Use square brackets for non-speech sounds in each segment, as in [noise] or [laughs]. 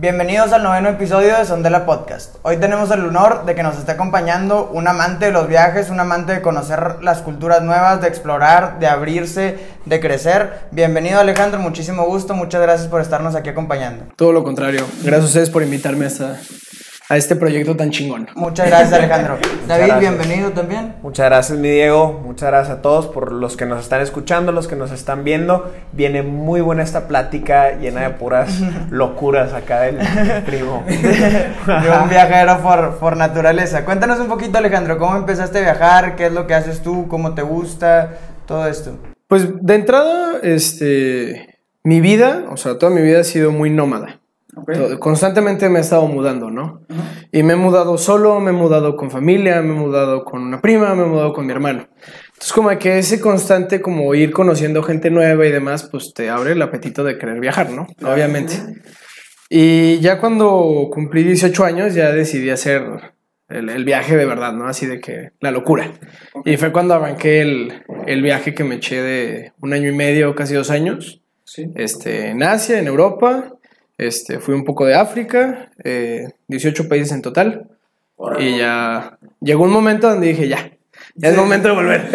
Bienvenidos al noveno episodio de Sondela Podcast. Hoy tenemos el honor de que nos esté acompañando un amante de los viajes, un amante de conocer las culturas nuevas, de explorar, de abrirse, de crecer. Bienvenido Alejandro, muchísimo gusto, muchas gracias por estarnos aquí acompañando. Todo lo contrario, gracias a ustedes por invitarme a esta, a este proyecto tan chingón. Muchas gracias, Alejandro. [laughs] David, gracias. bienvenido también. Muchas gracias, mi Diego. Muchas gracias a todos por los que nos están escuchando, los que nos están viendo. Viene muy buena esta plática llena de puras [laughs] locuras acá del [laughs] primo. De un viajero por, por naturaleza. Cuéntanos un poquito, Alejandro, ¿cómo empezaste a viajar? ¿Qué es lo que haces tú? ¿Cómo te gusta? Todo esto. Pues de entrada, este, mi vida, o sea, toda mi vida ha sido muy nómada. Constantemente me he estado mudando, ¿no? Y me he mudado solo, me he mudado con familia, me he mudado con una prima, me he mudado con mi hermano. Entonces como que ese constante como ir conociendo gente nueva y demás, pues te abre el apetito de querer viajar, ¿no? Obviamente. Y ya cuando cumplí 18 años ya decidí hacer el, el viaje de verdad, ¿no? Así de que la locura. Y fue cuando arranqué el, el viaje que me eché de un año y medio, casi dos años, este, en Asia, en Europa. Este, fui un poco de África, eh, 18 países en total. Y ya llegó un momento donde dije, ya, ya es momento de volver.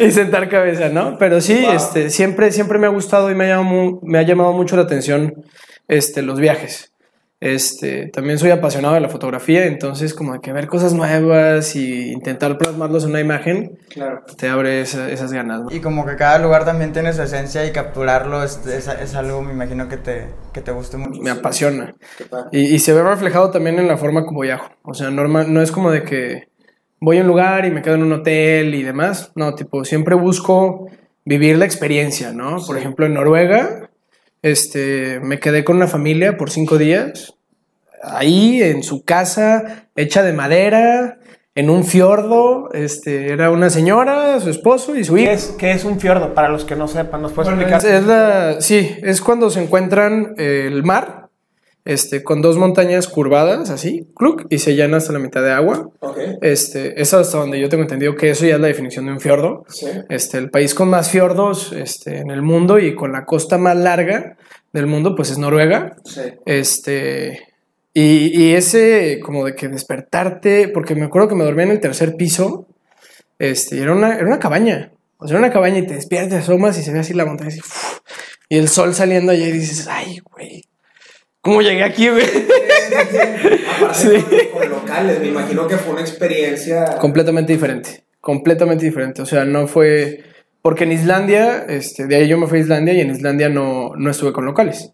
[laughs] y sentar cabeza, ¿no? Pero sí, este, siempre, siempre me ha gustado y me ha llamado, me ha llamado mucho la atención este, los viajes. Este, también soy apasionado de la fotografía, entonces como de que ver cosas nuevas y intentar plasmarlos en una imagen, Claro. te abre esa- esas ganas. ¿no? Y como que cada lugar también tiene su esencia y capturarlo es, es, es algo, me imagino, que te, que te guste mucho. Me apasiona. Y, y se ve reflejado también en la forma como viajo. O sea, normal, no es como de que voy a un lugar y me quedo en un hotel y demás. No, tipo, siempre busco vivir la experiencia, ¿no? Por ejemplo, en Noruega, este, me quedé con una familia por cinco días. Ahí, en su casa, hecha de madera, en un fiordo. Este, era una señora, su esposo y su ¿Qué hijo. es, qué es un fiordo? Para los que no sepan, ¿nos puedes Es, explicar? es la, sí, es cuando se encuentran eh, el mar, este, con dos montañas curvadas, así, cluc, y se llena hasta la mitad de agua. Este, es hasta donde yo tengo entendido que eso ya es la definición de un fiordo. Sí. Este, el país con más fiordos este, en el mundo y con la costa más larga del mundo, pues es Noruega. Sí. Este, y, y ese como de que despertarte, porque me acuerdo que me dormía en el tercer piso, este, y era una, era una cabaña. O sea, era una cabaña y te despiertas, asomas y se ve así la montaña así, y el sol saliendo allá y dices, ay, güey, ¿cómo llegué aquí, güey? Sí. con, con locales, me imagino que fue una experiencia. completamente diferente, completamente diferente. O sea, no fue, porque en Islandia, este, de ahí yo me fui a Islandia y en Islandia no, no estuve con locales.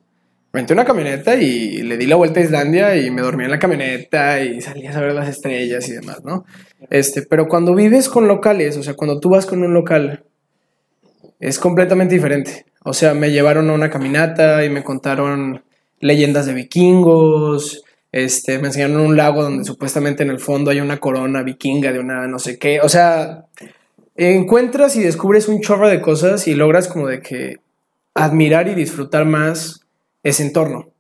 Renté una camioneta y le di la vuelta a Islandia y me dormí en la camioneta y salías a ver las estrellas y demás, ¿no? Este, pero cuando vives con locales, o sea, cuando tú vas con un local, es completamente diferente. O sea, me llevaron a una caminata y me contaron leyendas de vikingos. Este, me enseñaron un lago donde supuestamente en el fondo hay una corona vikinga de una no sé qué. O sea, encuentras y descubres un chorro de cosas y logras como de que admirar y disfrutar más ese entorno.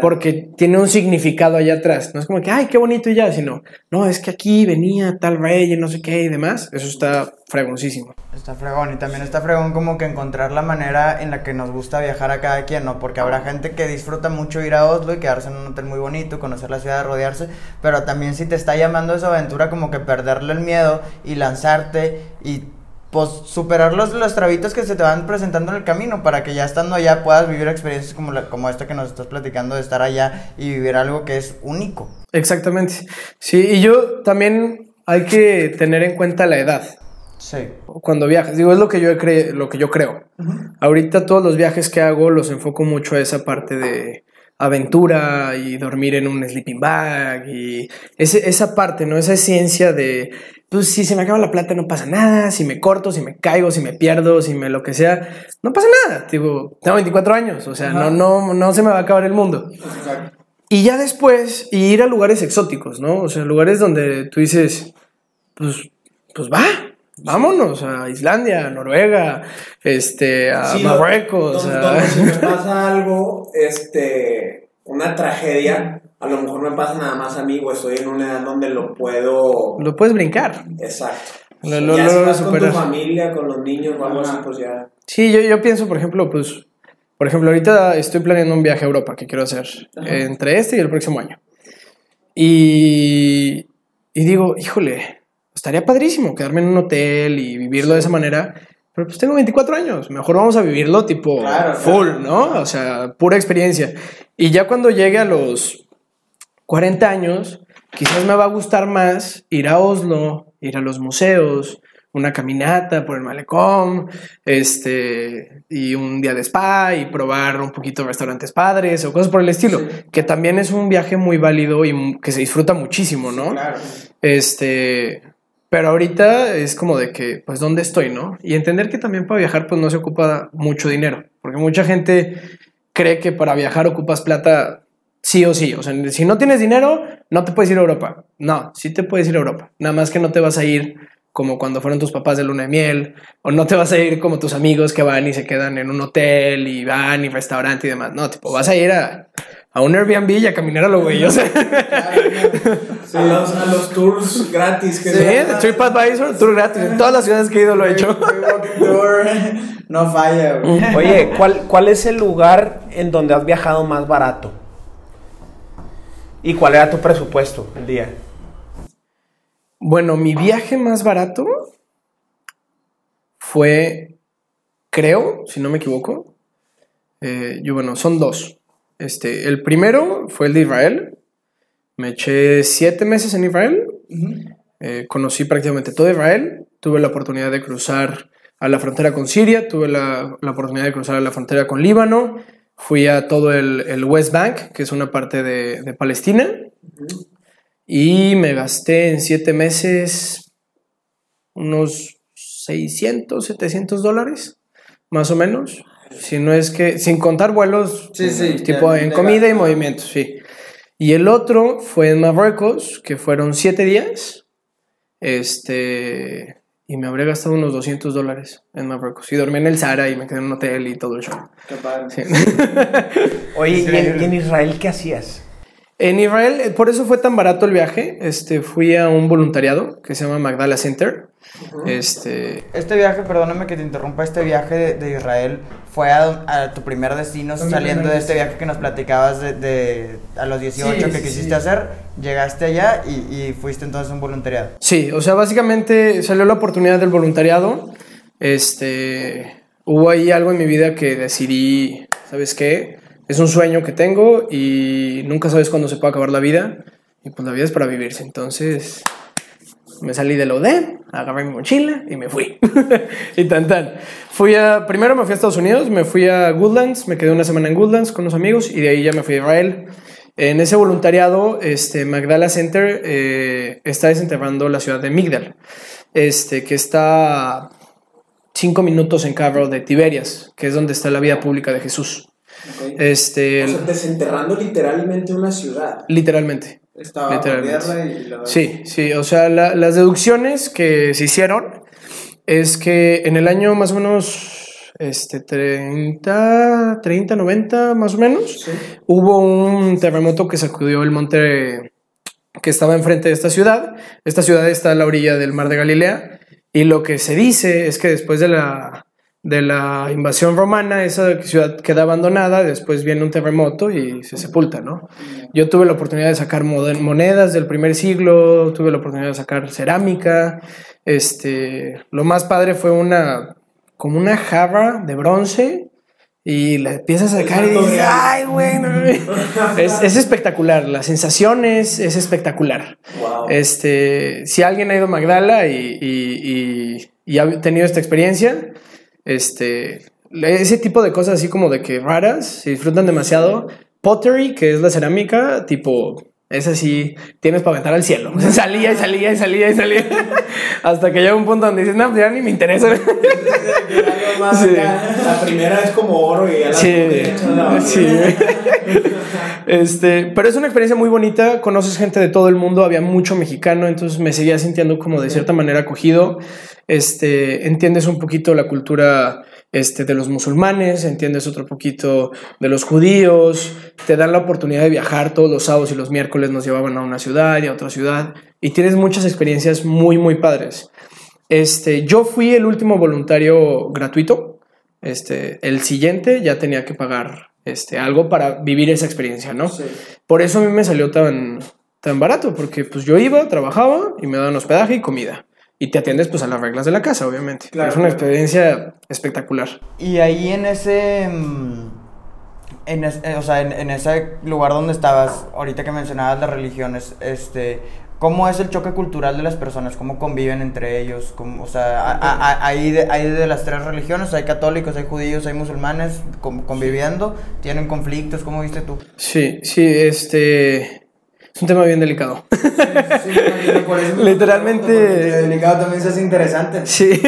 Porque tiene un significado allá atrás. No es como que, ay, qué bonito y ya, sino, no, es que aquí venía tal rey y no sé qué y demás. Eso está fregoncísimo. Está fregón y también está fregón como que encontrar la manera en la que nos gusta viajar a cada quien, ¿no? Porque habrá gente que disfruta mucho ir a Oslo y quedarse en un hotel muy bonito, conocer la ciudad, rodearse, pero también si te está llamando esa aventura como que perderle el miedo y lanzarte y pues superar los, los trabitos que se te van presentando en el camino para que ya estando allá puedas vivir experiencias como, la, como esta que nos estás platicando de estar allá y vivir algo que es único. Exactamente. Sí, y yo también hay que tener en cuenta la edad. Sí. cuando viajas. Digo, es lo que yo, cre- lo que yo creo. Ahorita todos los viajes que hago los enfoco mucho a esa parte de aventura y dormir en un sleeping bag y ese- esa parte, ¿no? Esa ciencia de, pues si se me acaba la plata no pasa nada, si me corto, si me caigo, si me pierdo, si me lo que sea, no pasa nada. Digo, tengo 24 años, o sea, no, no, no se me va a acabar el mundo. Y ya después, y ir a lugares exóticos, ¿no? O sea, lugares donde tú dices, pues, pues va, vámonos a Islandia, a Noruega, este, a Sí, Marruecos. donde- a- donde si me [laughs] pasa algo, este, una tragedia, a lo mejor me pasa nada más a mí, o estoy en una edad donde lo puedo. Lo puedes brincar. Exacto. Lo- lo- ya lo si vas con tu familia, con los niños o algo así, pues ya. Sí, yo, yo pienso, por ejemplo, pues Por ejemplo, ahorita estoy planeando un viaje a Europa que quiero hacer entre este y el próximo año. Y, y digo, híjole, estaría padrísimo quedarme en un hotel y vivirlo de esa manera. Pero pues tengo 24 años, mejor vamos a vivirlo tipo Claro, full, claro. ¿no? O sea, pura experiencia. Y ya cuando llegue a los 40 años, quizás me va a gustar más ir a Oslo, ir a los museos, una caminata por el malecón, este, y un día de spa y probar un poquito restaurantes padres o cosas por el estilo, que también es un viaje muy válido y que se disfruta muchísimo, ¿no? Claro. Este, pero ahorita es como de que, pues, ¿dónde estoy, no? Y entender que también para viajar, pues, no se ocupa mucho dinero, porque mucha gente cree que para viajar ocupas plata sí o sí. O sea, si no tienes dinero, no te puedes ir a Europa. No, sí te puedes ir a Europa. Nada más que no te vas a ir como cuando fueron tus papás de luna de miel, o no te vas a ir como tus amigos que van y se quedan en un hotel y van y restaurante y demás. No, tipo, vas a ir a, a un Airbnb y a caminar a lo güey. O sea, A, los, a los tours gratis que Sí, TripAdvisor, tour gratis. En todas las ciudades que he ido lo he hecho. Tour. No falla, güey. [laughs] Oye, ¿cuál, ¿cuál es el lugar en donde has viajado más barato? ¿Y cuál era tu presupuesto el día? Bueno, mi viaje más barato fue, creo, si no me equivoco, eh, yo, bueno, son dos. Este, el primero fue el de Israel. Me eché siete meses en Israel. Eh, conocí prácticamente todo Israel. Tuve la oportunidad de cruzar a la frontera con Siria. Tuve la, la oportunidad de cruzar a la frontera con Líbano. Fui a todo el, el West Bank, que es una parte de, de Palestina. Y me gasté en siete meses unos 600, 700 dólares, más o menos. Si no es que, sin contar vuelos, Sí, sí, tipo en comida y movimientos, sí. Y el otro fue en Marruecos, que fueron siete días. Este. Y me habré gastado unos 200 dólares en Marruecos. Y dormí en el Sahara y me quedé en un hotel y todo el show. Qué padre. Sí. [laughs] Oye, ¿y en, y en Israel qué hacías? En Israel, eh, por eso fue tan barato el viaje. Este, fui a un voluntariado que se llama Magdala Center. Este, Este viaje, perdóname que te interrumpa, este viaje de, de Israel fue a, a tu primer destino mi saliendo de este viaje que nos platicabas de, de a los 18 Sí, que sí, quisiste sí. hacer, llegaste allá y, y fuiste entonces a un voluntariado. Sí, o sea, básicamente salió la oportunidad del voluntariado. Este, hubo ahí algo en mi vida que decidí, ¿sabes qué? Es un sueño que tengo y nunca sabes cuándo se puede acabar la vida. Y pues la vida es para vivirse. Entonces me salí del ODEM, agarré mi mochila y me fui. [laughs] y tan tan. Fui a, primero me fui a Estados Unidos, me fui a Goodlands, me quedé una semana en Goodlands con los amigos y de ahí ya me fui a Israel. En ese voluntariado, este, Magdala Center eh, está desenterrando la ciudad de Migdal, este, que está cinco minutos en carro de Tiberias, que es donde está la vida pública de Jesús. Este, O sea, desenterrando literalmente una ciudad. literalmente. Estaba y la- Sí, sí, o sea, la- las deducciones que se hicieron es que en el año más o menos este, 30, 30, 90 más o menos, Sí. hubo un terremoto que sacudió el monte que estaba enfrente de esta ciudad. Esta ciudad está a la orilla del mar de Galilea y lo que se dice es que después de la, de la invasión romana, esa ciudad queda abandonada, después viene un terremoto y se sepulta, ¿no? Yo tuve la oportunidad de sacar monedas del primer siglo, tuve la oportunidad de sacar cerámica, este, lo más padre fue una, como una jarra de bronce y la empiezas a sacar y dices, ay, bueno, [laughs] es, es espectacular, la sensación es, es espectacular. Wow. Este, si alguien ha ido a Magdala y, y- y- y ha tenido esta experiencia, este, ese tipo de cosas así como de que raras, se disfrutan demasiado. Pottery, que es la cerámica, tipo, es así, tienes para aventar al cielo. [laughs] salía y salía y salía y salía. [laughs] Hasta que llega un punto donde dices, no, pues ya ni me interesa. Sí. [laughs] La primera es como oro y ya la Sí, sí. Este, pero es una experiencia muy bonita, conoces gente de todo el mundo, había mucho mexicano, entonces me seguía sintiendo como de cierta manera acogido. Este, entiendes un poquito la cultura este, de los musulmanes, entiendes otro poquito de los judíos, te dan la oportunidad de viajar todos los sábados y los miércoles nos llevaban a una ciudad y a otra ciudad y tienes muchas experiencias muy, muy padres. Este, yo fui el último voluntario gratuito este, el siguiente ya tenía que pagar este, algo para vivir esa experiencia, ¿no? Por eso a mí me salió tan, tan barato, porque pues yo iba, trabajaba y me daban hospedaje y comida. Y te atiendes pues a las reglas de la casa, obviamente. es una experiencia espectacular. Y ahí en ese... mm, En, es- eh, o sea, en, en ese lugar donde estabas, ahorita que mencionabas las religiones, este, ¿cómo es el choque cultural de las personas? ¿Cómo conviven entre ellos? ¿Cómo, o sea, hay, de, hay de las tres religiones, hay católicos, hay judíos, hay musulmanes con- conviviendo, tienen conflictos, ¿cómo viste tú? Sí, sí, este... Es un tema bien delicado. Literalmente- delicado también se hace interesante. Sí.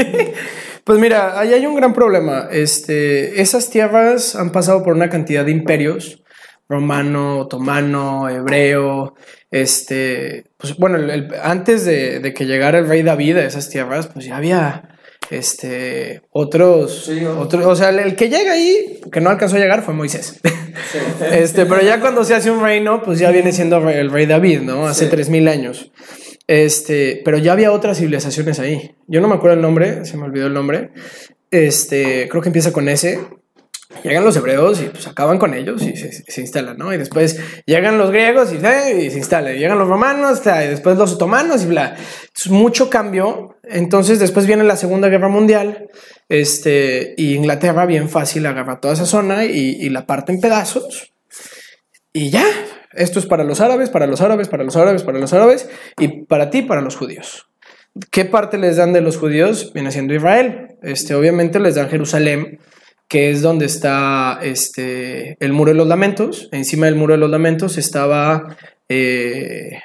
Pues mira, ahí hay un gran problema. Este, esas tierras han pasado por una cantidad de imperios, romano, otomano, hebreo, este, pues bueno, el- el- antes de, de que llegara el rey David a esas tierras, pues ya había, este, otros, Sí, otros, o sea, el, el que llega ahí, que no alcanzó a llegar, fue Moisés. [laughs] Este, pero ya cuando se hace un reino, pues ya viene siendo el rey David, ¿no? Hace Sí. 3000 años. Este, pero ya había otras civilizaciones ahí. Yo no me acuerdo el nombre, se me olvidó el nombre. Este, creo que empieza con S. Llegan los hebreos y pues acaban con ellos y se, se instalan, ¿no? Y después llegan los griegos y, eh, se instalan. Y llegan los romanos y después los otomanos y bla. Es mucho cambio. Entonces después viene la Segunda Guerra Mundial. Este, y Inglaterra bien fácil agarra toda esa zona y, y la parte en pedazos. Y ya, esto es para los árabes, para los árabes, para los árabes, para los árabes y para ti, para los judíos. ¿Qué parte les dan de los judíos? Viene siendo Israel. Este, obviamente les dan Jerusalén, que es donde está este, el muro de los lamentos. Encima del muro de los lamentos estaba eh,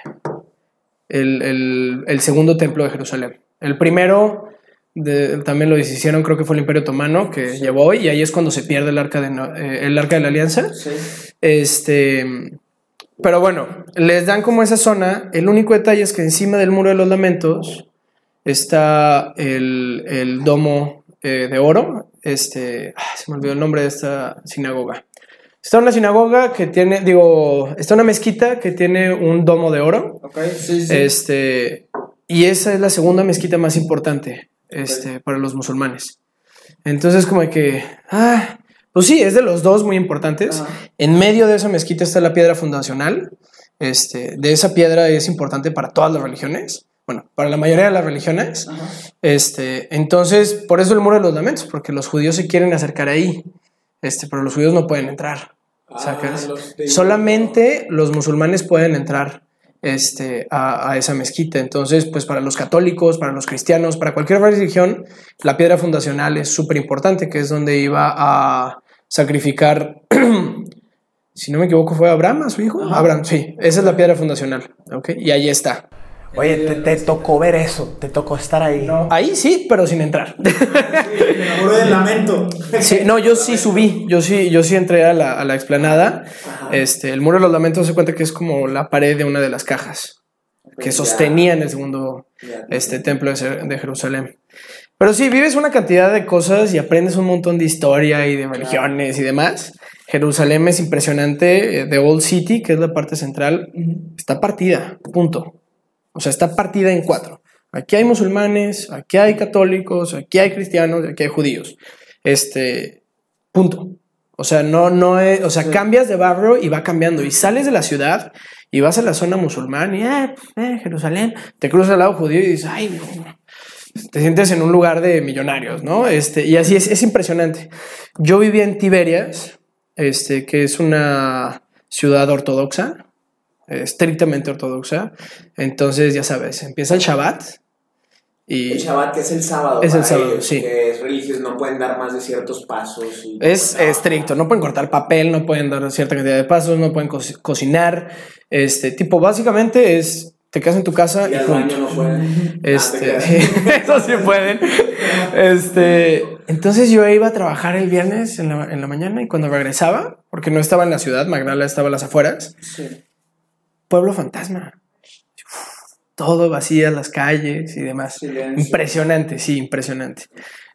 el, el- el segundo templo de Jerusalén. El primero de- también lo deshicieron, creo que fue el Imperio Otomano, que llevó, y ahí es cuando se pierde el arca de, eh, el arca de la alianza. Este, pero bueno, les dan como esa zona. El único detalle es que encima del muro de los lamentos está el, el domo eh, de oro. Este, ah, se me olvidó el nombre de esta sinagoga. Está una sinagoga que tiene, digo, está una mezquita que tiene un domo de oro. Ok, sí, sí. Este, y esa es la segunda mezquita más importante este, para los musulmanes. Entonces, como que, ah, pues sí, es de los dos muy importantes. En medio de esa mezquita está la piedra fundacional. Este, de esa piedra es importante para todas las religiones. Bueno, para la mayoría de las religiones. Ajá. Este, entonces, por eso el muro de los lamentos, porque los judíos se quieren acercar ahí. Este, pero los judíos no pueden entrar. Ah, los de- Solamente los musulmanes pueden entrar este, a, a esa mezquita. Entonces, pues para los católicos, para los cristianos, para cualquier religión, la piedra fundacional es súper importante, que es donde iba a sacrificar, [clears throat] si no me equivoco, fue Abraham, a su hijo. Ajá. Abraham, sí, esa es la piedra fundacional, ¿ok? Y ahí está. Oye, te, te tocó ver eso, te tocó estar ahí. Ahí sí, pero sin entrar. El muro del lamento. Sí, no, yo sí subí, yo sí, yo sí entré a la, a la explanada. Ajá. Este, el muro de los lamentos se cuenta que es como la pared de una de las cajas que Ya. sostenían el segundo Ya. este templo de Jerusalén. Pero sí, vives una cantidad de cosas y aprendes un montón de historia y de religiones y demás. Jerusalén es impresionante. eh, The Old City, que es la parte central, está partida, punto. O sea, está partida en cuatro. Aquí hay musulmanes, aquí hay católicos, aquí hay cristianos, aquí hay judíos. Este, punto. O sea, no, no es, o sea, cambias de barrio y va cambiando. Y sales de la ciudad y vas a la zona musulmana y, ah, eh, Jerusalén, te cruzas al lado judío y dices, ay, no. Te sientes en un lugar de millonarios, ¿no? Este, y así es, es impresionante. Yo vivía en Tiberias, este, que es una ciudad ortodoxa, estrictamente ortodoxa. Entonces, ya sabes, empieza el Shabbat y El Shabbat, que es el sábado. Es el sábado, ellos, sí. Que es religioso, no pueden dar más de ciertos pasos. y- es estricto. No pueden cortar papel, no pueden dar cierta cantidad de pasos, no pueden co- cocinar. Este tipo, básicamente es te quedas en tu casa Y y al punto. baño no pueden. [laughs] Este, Ah, [laughs] eso sí pueden. Este, entonces yo iba a trabajar el viernes en la, en la mañana y cuando regresaba, porque no estaba en la ciudad, Magdala estaba a las afueras, Sí. Pueblo fantasma. Todo vacías las calles y demás. Silencio. Impresionante, sí, impresionante.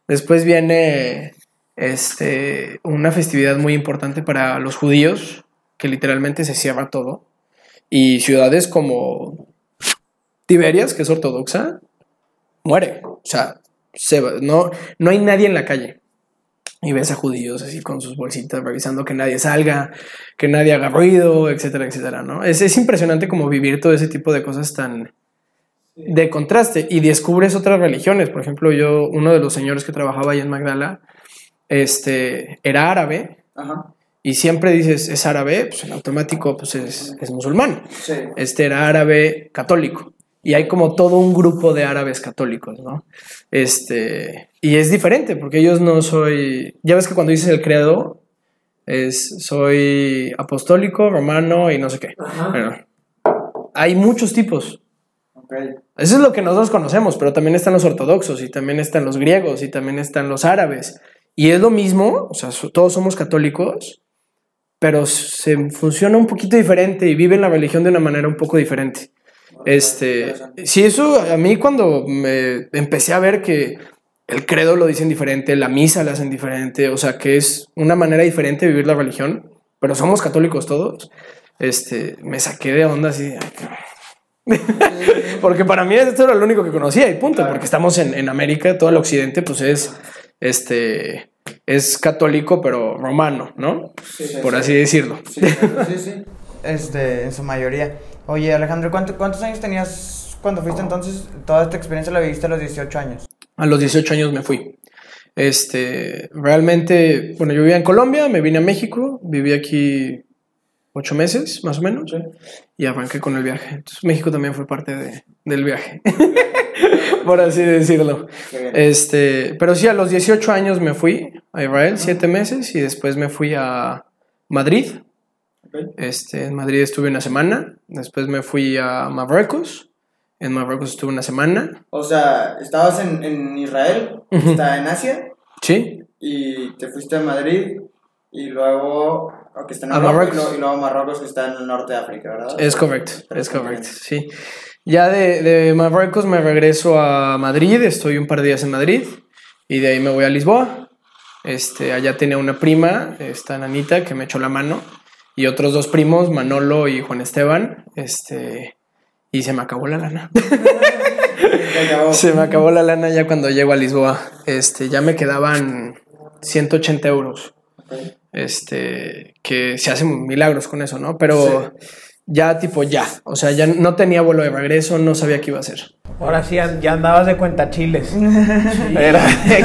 Después viene este, una festividad muy importante para los judíos, que literalmente se cierra todo. Y ciudades como Tiberias, que es ortodoxa, muere. O sea, se va. No, no hay nadie en la calle. Y ves a judíos así con sus bolsitas revisando que nadie salga, que nadie haga ruido, etcétera, etcétera, ¿no? Es, es impresionante como vivir todo ese tipo de cosas tan de contraste y descubres otras religiones. Por ejemplo, yo, uno de los señores que trabajaba ahí en Magdala, este, era árabe. Y siempre dices, es árabe, pues en automático pues es, es musulmán. Este era árabe católico. Y hay como todo un grupo de árabes católicos, ¿no? Este, y es diferente, porque ellos no soy. Ya ves que cuando dices el credo, es soy apostólico, romano y no sé qué. Bueno, hay muchos tipos. Eso es lo que nosotros conocemos, pero también están los ortodoxos y también están los griegos y también están los árabes. Y es lo mismo, o sea, todos somos católicos, pero se funciona un poquito diferente y viven la religión de una manera un poco diferente. Este, sí, eso a mí cuando me empecé a ver que el credo lo dicen diferente, la misa la hacen diferente, o sea, que es una manera diferente de vivir la religión, pero somos católicos todos, este, me saqué de onda así. [laughs] porque para mí esto era lo único que conocía y punto, porque estamos en, en, América, todo el occidente pues es, este, es católico pero romano, ¿no? Por así decirlo. Sí, sí, [laughs] este, en su mayoría. Oye, Alejandro, ¿cuántos años tenías cuando fuiste entonces? Toda esta experiencia la viviste a los 18 años. A los 18 años me fui. Este, realmente, bueno, yo vivía en Colombia, me vine a México, viví aquí ocho meses, más o menos, y arranqué con el viaje. Entonces, México también fue parte de, del viaje, [laughs] por así decirlo. Este, pero sí, a los 18 años me fui a Israel, siete meses, y después me fui a Madrid, este, en Madrid estuve una semana, después me fui a Marruecos, en Marruecos estuve una semana. O sea, estabas en, en Israel, está en Asia. Sí. Y te fuiste a Madrid y luego que está en Marruecos. Y, luego, Marruecos que está en el norte de África, ¿verdad? Es correcto, es correcto, sí. Ya de, de, Marruecos me regreso a Madrid, estoy un par de días en Madrid y de ahí me voy a Lisboa. Este, allá tenía una prima, esta nanita, que me echó la mano y otros dos primos, Manolo y Juan Esteban, este, y se me acabó la lana. [laughs] se me acabó la lana ya cuando llego a Lisboa. Este, ya me quedaban 180 euros. Este, que se hacen milagros con eso, ¿no? Pero ya tipo ya, o sea, ya no tenía vuelo de regreso, no sabía qué iba a hacer. Ahora sí, ya andabas de cuenta chiles. [laughs] Era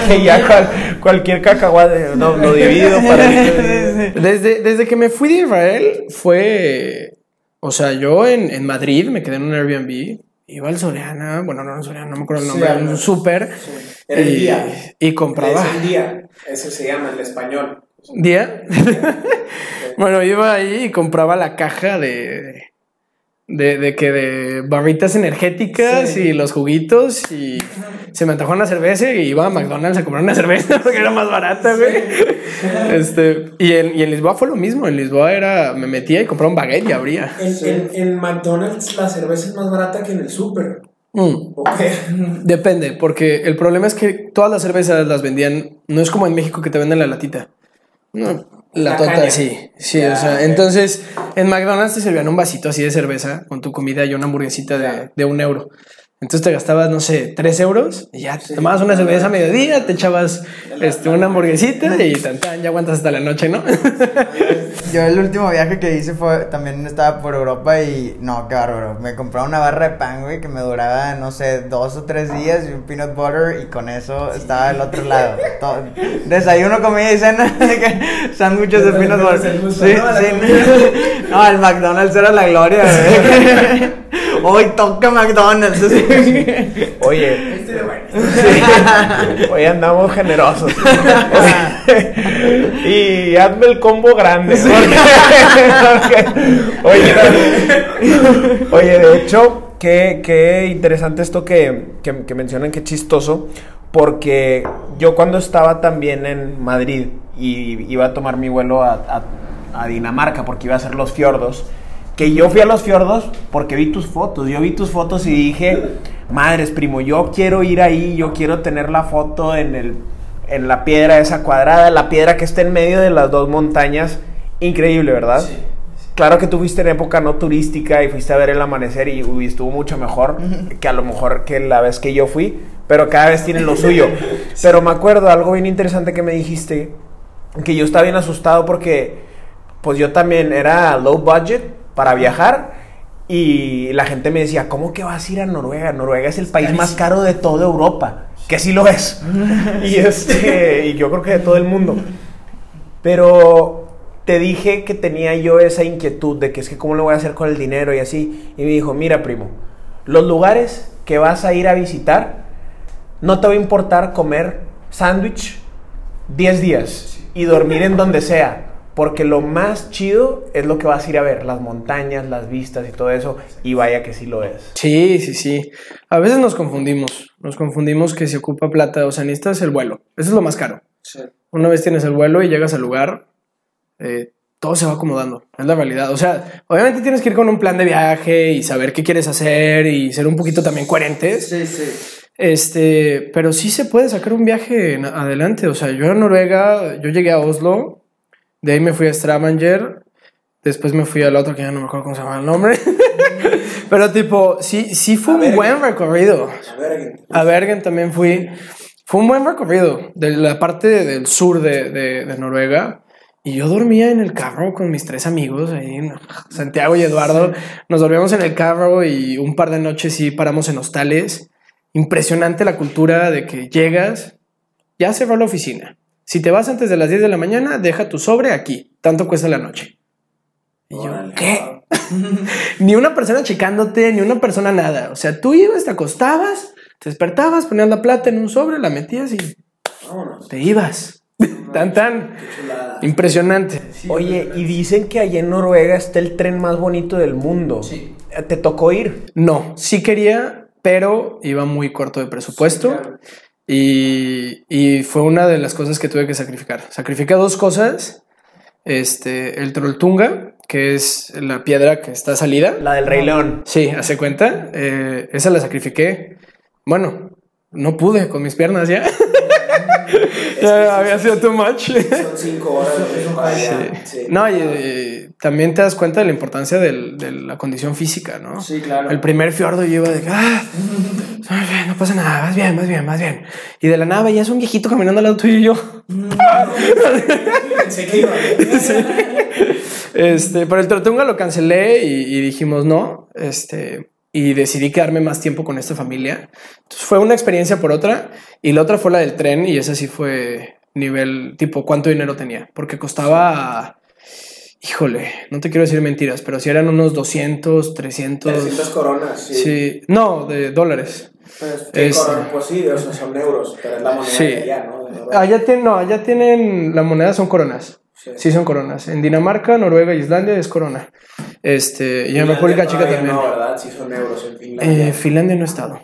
que ya cualquier cacahuate no, lo divido para... Desde, desde que me fui de Israel fue... O sea, yo en, en Madrid me quedé en un Airbnb, iba al Soriana, bueno, no en Soriana, no me acuerdo el nombre, un súper. Era el día. Y compraba. Es el día, ese se llama en español. ¿Día? [laughs] bueno, iba ahí y compraba la caja de, de, de que de barritas energéticas y los juguitos y se me antojó una cerveza y iba a McDonald's a comprar una cerveza [laughs] porque era más barata, güey. Este, y, en, y en Lisboa fue lo mismo. En Lisboa era, me metía y compraba un baguette y abría. En, en, McDonald's la cerveza es más barata que en el súper. Mm. [laughs] Depende, porque el problema es que todas las cervezas las vendían, no es como en México que te venden la latita. No, la, tota, sí. Sí, o sea, entonces en McDonald's te servían un vasito así de cerveza con tu comida y una hamburguesita de, de un euro. Entonces te gastabas, no sé, tres euros y ya te tomabas una cerveza a mediodía, te echabas este, una hamburguesita y tan, tan, ya aguantas hasta la noche, ¿no? [laughs] Yo el último viaje que hice fue, también estaba por Europa y no, qué bárbaro. Me compraba una barra de pan, güey, que me duraba, no sé, dos o tres días y un peanut butter y con eso estaba al otro lado. desayuno, comida y cena, [laughs] sándwiches de peanut butter. Sí, sí. No, el [laughs] McDonald's era la gloria, güey. Hoy toca McDonald's. Oye. Hoy andamos generosos. y hazme el combo grande. oye, oye, de hecho, qué, qué interesante esto que, que, que mencionan, qué chistoso. Porque yo cuando estaba también en Madrid y iba a tomar mi vuelo a, a, a Dinamarca porque iba a hacer los fiordos que yo fui a los fiordos porque vi tus fotos. Yo vi tus fotos y dije, madres, primo, yo quiero ir ahí, yo quiero tener la foto en, el, en la piedra esa cuadrada, la piedra que está en medio de las dos montañas. Increíble, ¿verdad? Sí. Claro que tú fuiste en época no turística y fuiste a ver el amanecer y estuvo mucho mejor que a lo mejor que la vez que yo fui, pero cada vez tienen lo suyo. [laughs] Pero me acuerdo algo bien interesante que me dijiste que yo estaba bien asustado porque pues yo también era low budget para viajar y la gente me decía, ¿cómo que vas a ir a Noruega? Noruega es el país más caro de toda Europa, que sí lo es. [laughs] y, este, y yo creo que de todo el mundo. Pero te dije que tenía yo esa inquietud de que es que cómo lo voy a hacer con el dinero y así. Y me dijo, mira primo, los lugares que vas a ir a visitar, no te va a importar comer sándwich 10 días y dormir en donde sea. Porque lo más chido es lo que vas a ir a ver, las montañas, las vistas y todo eso. Y vaya que sí lo es. Sí, sí, sí. A veces nos confundimos. Nos confundimos que se ocupa plata. O sea, necesitas el vuelo. Eso es lo más caro. Una vez tienes el vuelo y llegas al lugar, eh, todo se va acomodando. Es la realidad. O sea, obviamente tienes que ir con un plan de viaje y saber qué quieres hacer y ser un poquito también coherentes. Sí, sí. Este, pero sí se puede sacar un viaje adelante. O sea, yo en Noruega, yo llegué a Oslo, de ahí me fui a Stravanger, después me fui al otro que ya no me acuerdo cómo se llama el nombre. [laughs] pero tipo, sí, sí fue un Bergen. buen recorrido. A ver, A Bergen también fui. Fue un buen recorrido de la parte del sur de, de- de Noruega. Y yo dormía en el carro con mis tres amigos, ahí, Santiago y Eduardo. Nos dormíamos en el carro y un par de noches sí paramos en hostales. Impresionante la cultura de que llegas, ya cerró la oficina. Si te vas antes de las 10 de la mañana, deja tu sobre aquí. Tanto cuesta la noche. Y yo, Órale. ¿qué? [laughs] ni una persona checándote, ni una persona nada. O sea, tú ibas, te acostabas, te despertabas, ponías la plata en un sobre, la metías y vámonos. te ibas. tan, tan. Impresionante. Oye, y dicen que allá en Noruega está el tren más bonito del mundo. Sí. ¿Te tocó ir? No, sí quería, pero iba muy corto de presupuesto. Claro. Y, y fue una de las cosas que tuve que sacrificar. Sacrifiqué dos cosas. Este, el Trolltunga, que es la piedra que está salida. La del Rey León. Sí, hace cuenta. Eh, esa la sacrifiqué. Bueno, no pude con mis piernas ya. [laughs] ya había sido too much. Son cinco horas de. Sí. No, y, también te das cuenta de la importancia del- de la condición física, ¿no? Sí, claro. El primer fiordo yo iba de que, ah, "Vas bien, no pasa nada, vas bien, vas bien, vas bien. Y de la nada veías un viejito caminando al lado tuyo y yo. Pensé que iba. [laughs] Este, pero el Tortunga lo cancelé y, y dijimos no. Este, y decidí quedarme más tiempo con esta familia. Entonces fue una experiencia por otra. Y la otra fue la del tren. Y esa sí fue nivel tipo cuánto dinero tenía. Porque costaba. Híjole, no te quiero decir mentiras, pero si eran unos 200, 300. 300 coronas, sí. Sí, no, de dólares. Pues. Pues sí, o sea, son euros, pero es la moneda Sí. allá, ¿no? Allá tienen, no, allá tienen, la moneda son coronas. Sí. Sí, son coronas. En Dinamarca, Noruega y Islandia es corona. Este, y en República Chica todavía también. No, ¿verdad? Sí son euros en Finlandia. Eh, Finlandia no he estado,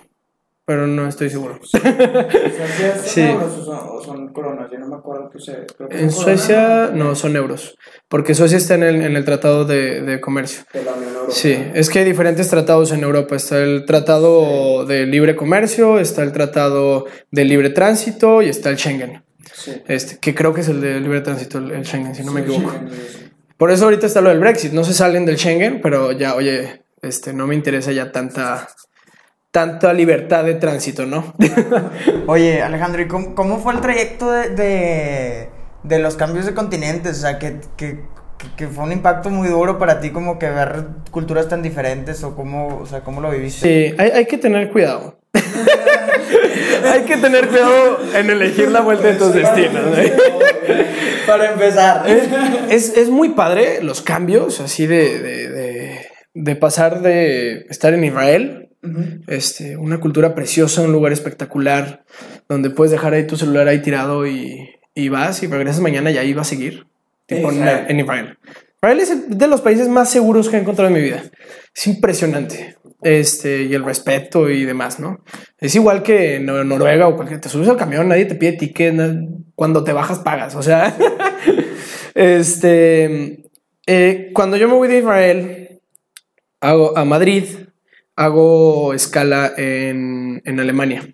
pero no estoy seguro. ¿Suecia [laughs] son Sí. euros o son, o son coronas? Yo no me acuerdo qué sé. creo que En son Suecia no son euros, porque Suecia está en el, en el tratado de, de comercio. de la Unión Europea. Sí, es que hay diferentes tratados en Europa. Está el tratado de libre comercio, está el tratado de libre tránsito y está el Schengen. Sí. Este, que creo que es el de libre tránsito, el, el Schengen, si no me equivoco. Schengen. Por eso ahorita está lo del Brexit. No se salen del Schengen, pero ya, oye, este, no me interesa ya tanta, tanta libertad de tránsito, ¿no? [laughs] Oye, Alejandro, ¿y cómo, cómo fue el trayecto de, de, de los cambios de continentes? O sea, que, que, que- que fue un impacto muy duro para ti como que ver culturas tan diferentes o cómo, o sea, cómo lo viviste. Sí, hay, hay que tener cuidado. [laughs] hay que tener cuidado en elegir la vuelta de tus destinos. [laughs] Para empezar. es, es muy padre los cambios, así de, de, de- de pasar de estar en Israel, este, una cultura preciosa, un lugar espectacular, donde puedes dejar ahí tu celular ahí tirado y, y vas y regresas mañana y ahí va a seguir. Tipo en, Israel. en Israel. Israel es de los países más seguros que he encontrado en mi vida. Es impresionante. Este, y el respeto y demás, ¿no? Es igual que en Nor- Noruega o cualquier, te subes al camión, nadie te pide ticket, cuando te bajas pagas, o sea, [laughs] este, eh, cuando yo me voy de Israel hago a Madrid, hago escala en, en Alemania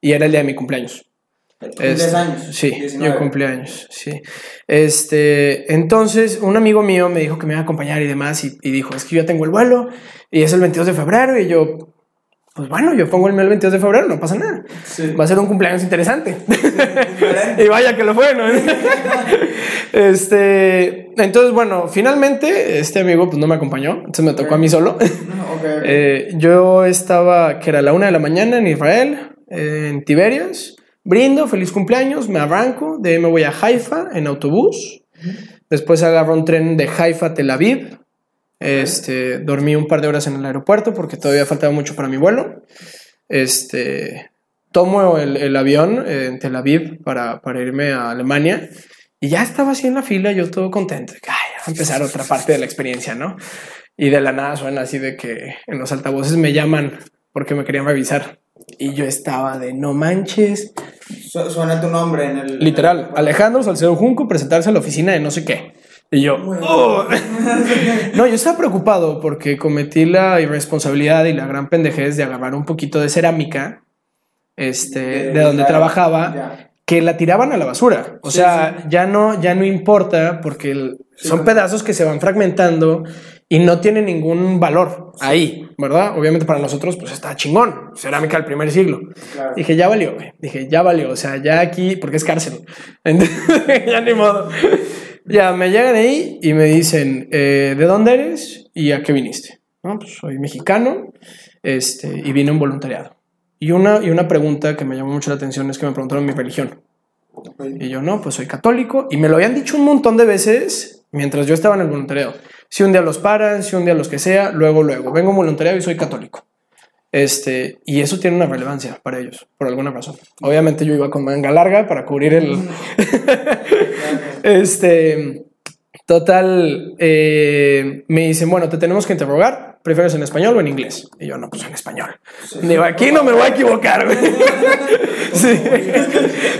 y era el día de mi cumpleaños. ¿Cumples Este, años? Sí, 19. yo cumplí años, sí. Este, entonces, un amigo mío me dijo que me iba a acompañar y demás, y, y dijo, es que yo tengo el vuelo, y es el 22 de febrero, y yo, pues bueno, yo pongo el mío el 22 de febrero, no pasa nada. Sí. Va a ser un cumpleaños interesante. [laughs] y vaya que lo fue, ¿no? [laughs] Este, entonces, bueno, finalmente este amigo pues no me acompañó, entonces me tocó a mí solo. [laughs] Eh, yo estaba, que era la una de la mañana en Israel, en Tiberias, brindo, feliz cumpleaños, me arranco, de ahí me voy a Haifa en autobús, después agarro un tren de Haifa a Tel Aviv, este, dormí un par de horas en el aeropuerto porque todavía faltaba mucho para mi vuelo. Este, tomo el, avión en Tel Aviv para, para, irme a Alemania y ya estaba así en la fila, yo todo contento. Ay, a empezar otra parte de la experiencia, ¿no? Y de la nada suena así de que en los altavoces me llaman porque me querían revisar. Y yo estaba de no manches. Suena tu nombre en el. Literal, Alejandro Salcedo Junco presentarse a la oficina de no sé qué. Y yo, oh". [laughs] no, yo estaba preocupado porque cometí la irresponsabilidad y la gran pendejez de agarrar un poquito de cerámica, este, de, donde trabajaba, que la tiraban a la basura. O sea, ya no, ya no importa porque son pedazos que se van fragmentando y no tienen ningún valor ahí, ¿verdad? Obviamente para nosotros, pues está chingón, cerámica del primer siglo. Dije, ya valió, Dije, ya valió, o sea, ya aquí, porque es cárcel. [laughs] ya ni modo. Ya, me llegan ahí y me dicen, eh, ¿de dónde eres y a qué viniste? No, pues soy mexicano este, y vine en voluntariado. Y una, y una pregunta que me llamó mucho la atención es que me preguntaron mi religión. Y yo, no, pues soy católico. Y me lo habían dicho un montón de veces mientras yo estaba en el voluntariado. Si un día los paran, si un día los que sea, luego, luego. Vengo voluntariado y soy católico. Este, y eso tiene una relevancia para ellos, por alguna razón. Obviamente yo iba con manga larga para cubrir el... [laughs] este, total, eh, me dicen, bueno, te tenemos que interrogar, ¿prefieres en español o en inglés? Y yo, no, pues en español. Digo, aquí no me voy a equivocar, [laughs] sí.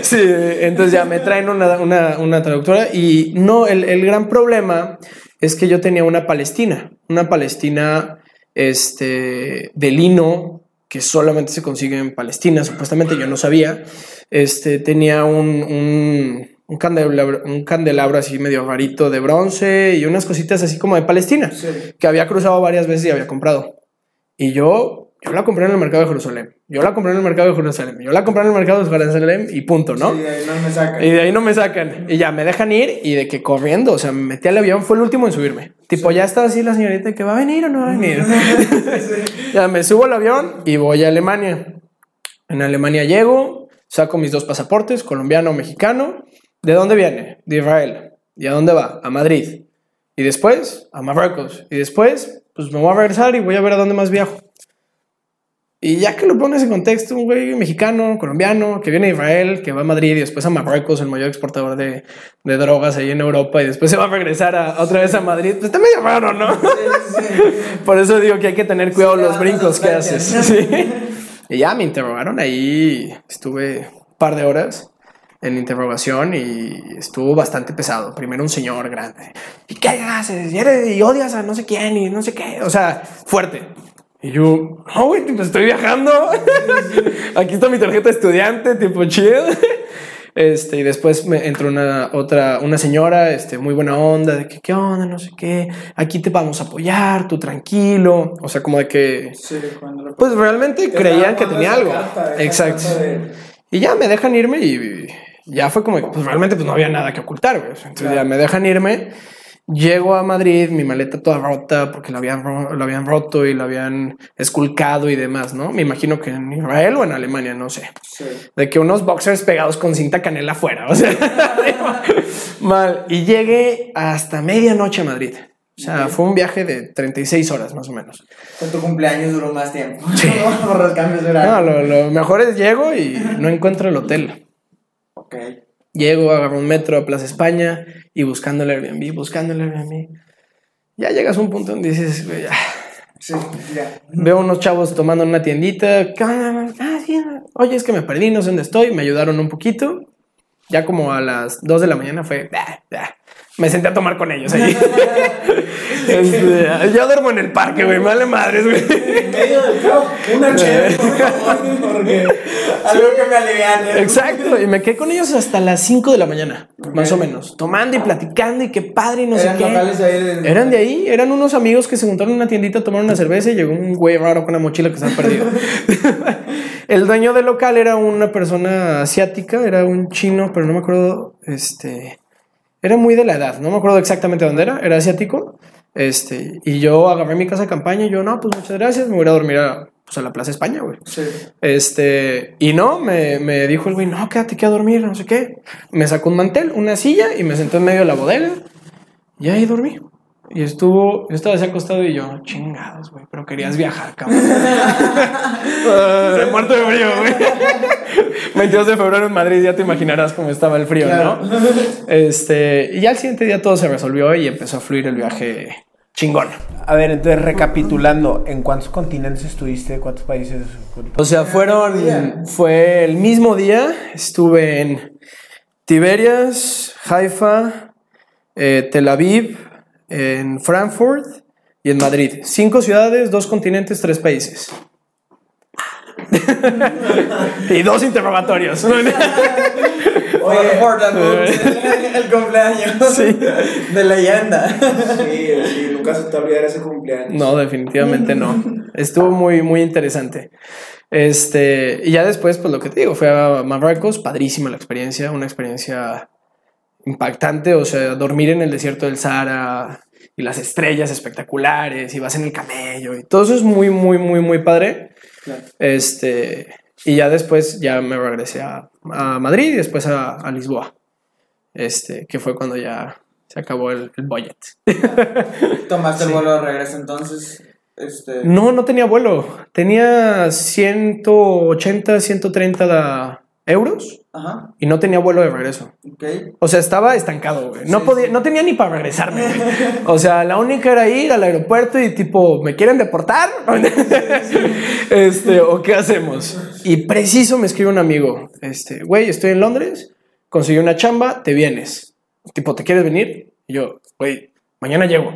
sí, entonces ya me traen una, una, una traductora y no, el, el gran problema es que yo tenía una Palestina, una Palestina este, de lino que solamente se consigue en Palestina, supuestamente yo no sabía. Este, tenía un, un, candelabro, un candelabro así medio rarito de bronce y unas cositas así como de Palestina, que había cruzado varias veces y había comprado. Y yo yo la compré en el mercado de Jerusalén. Yo la compré en el mercado de Jerusalén. Yo la compré en el mercado de Jerusalén y punto, ¿no? Y de ahí no me sacan. Y de ahí no me sacan. Y ya me dejan ir y de que corriendo, o sea, me metí al avión, fue el último en subirme. Tipo, ya estaba así la señorita que va a venir o no va a venir. [laughs] [laughs] ya me subo al avión y voy a Alemania. En Alemania llego, saco mis dos pasaportes, colombiano mexicano. ¿De dónde viene? De Israel. ¿Y a dónde va? A Madrid. Y después, a Marruecos. Y después, pues me voy a regresar y voy a ver a dónde más viajo. Y ya que lo pones en contexto, un güey mexicano, colombiano, que viene a Israel, que va a Madrid y después a Marruecos, el mayor exportador de, de drogas ahí en Europa, y después se va a regresar a, otra vez a Madrid, pues está medio raro, ¿no? [laughs] Por eso digo que hay que tener cuidado los brincos que haces. [laughs] Y ya me interrogaron ahí, estuve un par de horas en interrogación y estuvo bastante pesado. Primero un señor grande. ¿Y qué haces? ¿Y, eres, y odias a no sé quién y no sé qué? O sea, fuerte. Y yo, no, güey, tipo, estoy viajando. [laughs] Aquí está mi tarjeta de estudiante, tipo chill. [laughs] Este, y después me entró una otra, una señora, este, muy buena onda, de que, ¿qué onda? No sé qué. Aquí te vamos a apoyar, tú tranquilo. O sea, como de que. pues realmente creían que tenía algo. Exacto. Y ya me dejan irme y ya fue como, pues realmente pues no había nada que ocultar, Entonces ya me dejan irme. Llego a Madrid, mi maleta toda rota porque la habían, lo habían roto y la habían esculcado y demás, ¿no? Me imagino que en Israel o en Alemania, no sé. De que unos boxers pegados con cinta canela afuera, o sea, [laughs] mal. Y llegué hasta medianoche a Madrid. O sea, fue un viaje de 36 horas más o menos. Con tu cumpleaños duró más tiempo. Sí. Por [laughs] los cambios de No, lo, lo mejor es llego y no encuentro el hotel. Ok. Llego, agarro un metro a Plaza España y buscando el Airbnb, buscando el Airbnb. Ya llegas a un punto donde dices, ya. Sí, ya. Veo unos chavos tomando una tiendita. Ah, sí, Oye, es que me perdí, no sé dónde estoy. Me ayudaron un poquito. Ya como a las 2 de la mañana fue. "Ah, ah". Me senté a tomar con ellos ahí. [laughs] Este, yo duermo en el parque, güey. Me vale madres, güey. En medio del caos, una chévere, por favor, porque Algo que me aliviane. Exacto, y me quedé con ellos hasta las 5 de la mañana, más o menos, tomando y platicando y qué padre y no Eran sé qué. locales de ahí de- Eran de ahí, eran unos amigos que se juntaron en una tiendita a tomar una cerveza y llegó un güey raro con una mochila que se había perdido. [laughs] El dueño del local era una persona asiática, era un chino, pero no me acuerdo, este, era muy de la edad, no me acuerdo exactamente dónde era, era asiático. Este, y yo agarré mi casa de campaña y yo, no, pues muchas gracias, me voy a dormir a, pues, a la Plaza España, güey. Sí. Este, y no, me, me dijo el güey, no, quédate aquí a dormir, no sé qué. Me sacó un mantel, una silla y me senté en medio de la bodega y ahí dormí. Y estuvo, yo estaba así acostado y yo, chingados, güey, pero querías viajar, cabrón. Se [laughs] [laughs] muerto de frío, güey. 22 de febrero en Madrid, ya te imaginarás cómo estaba el frío, Claro. ¿no? Este, y ya al siguiente día todo se resolvió y empezó a fluir el viaje chingón. A ver, entonces recapitulando, ¿en cuántos continentes estuviste? ¿Cuántos países? O sea, fueron, fue el mismo día, estuve en Tiberias, Haifa, eh, Tel Aviv, en Frankfurt y en Madrid. Cinco ciudades, dos continentes, tres países. [laughs] y dos interrogatorios. [laughs] Oye, el cumpleaños Sí. de leyenda. Sí, sí, nunca se te olvidará ese cumpleaños. No, definitivamente no. Estuvo muy, muy interesante. Este, y ya después, pues lo que te digo, fue a Marruecos, padrísima la experiencia, una experiencia impactante, o sea, dormir en el desierto del Sahara y las estrellas espectaculares y vas en el camello y todo eso es muy, muy, muy, muy padre. Este, y ya después ya me regresé a, a Madrid y después a, a Lisboa, este, que fue cuando ya se acabó el, el budget. [laughs] Tomaste el vuelo de regreso entonces. Este. No, no tenía vuelo. Tenía 180, 130 euros Ajá. y no tenía vuelo de regreso. O sea, estaba estancado, güey. No, Sí, podía, sí. no tenía ni para regresarme. güey. [laughs] O sea, la única era ir al aeropuerto y tipo, ¿me quieren deportar? [laughs] este, ¿o qué hacemos? Y preciso me escribe un amigo, este, güey, estoy en Londres, conseguí una chamba, te vienes. Tipo, ¿te quieres venir? Y yo, güey, mañana llego.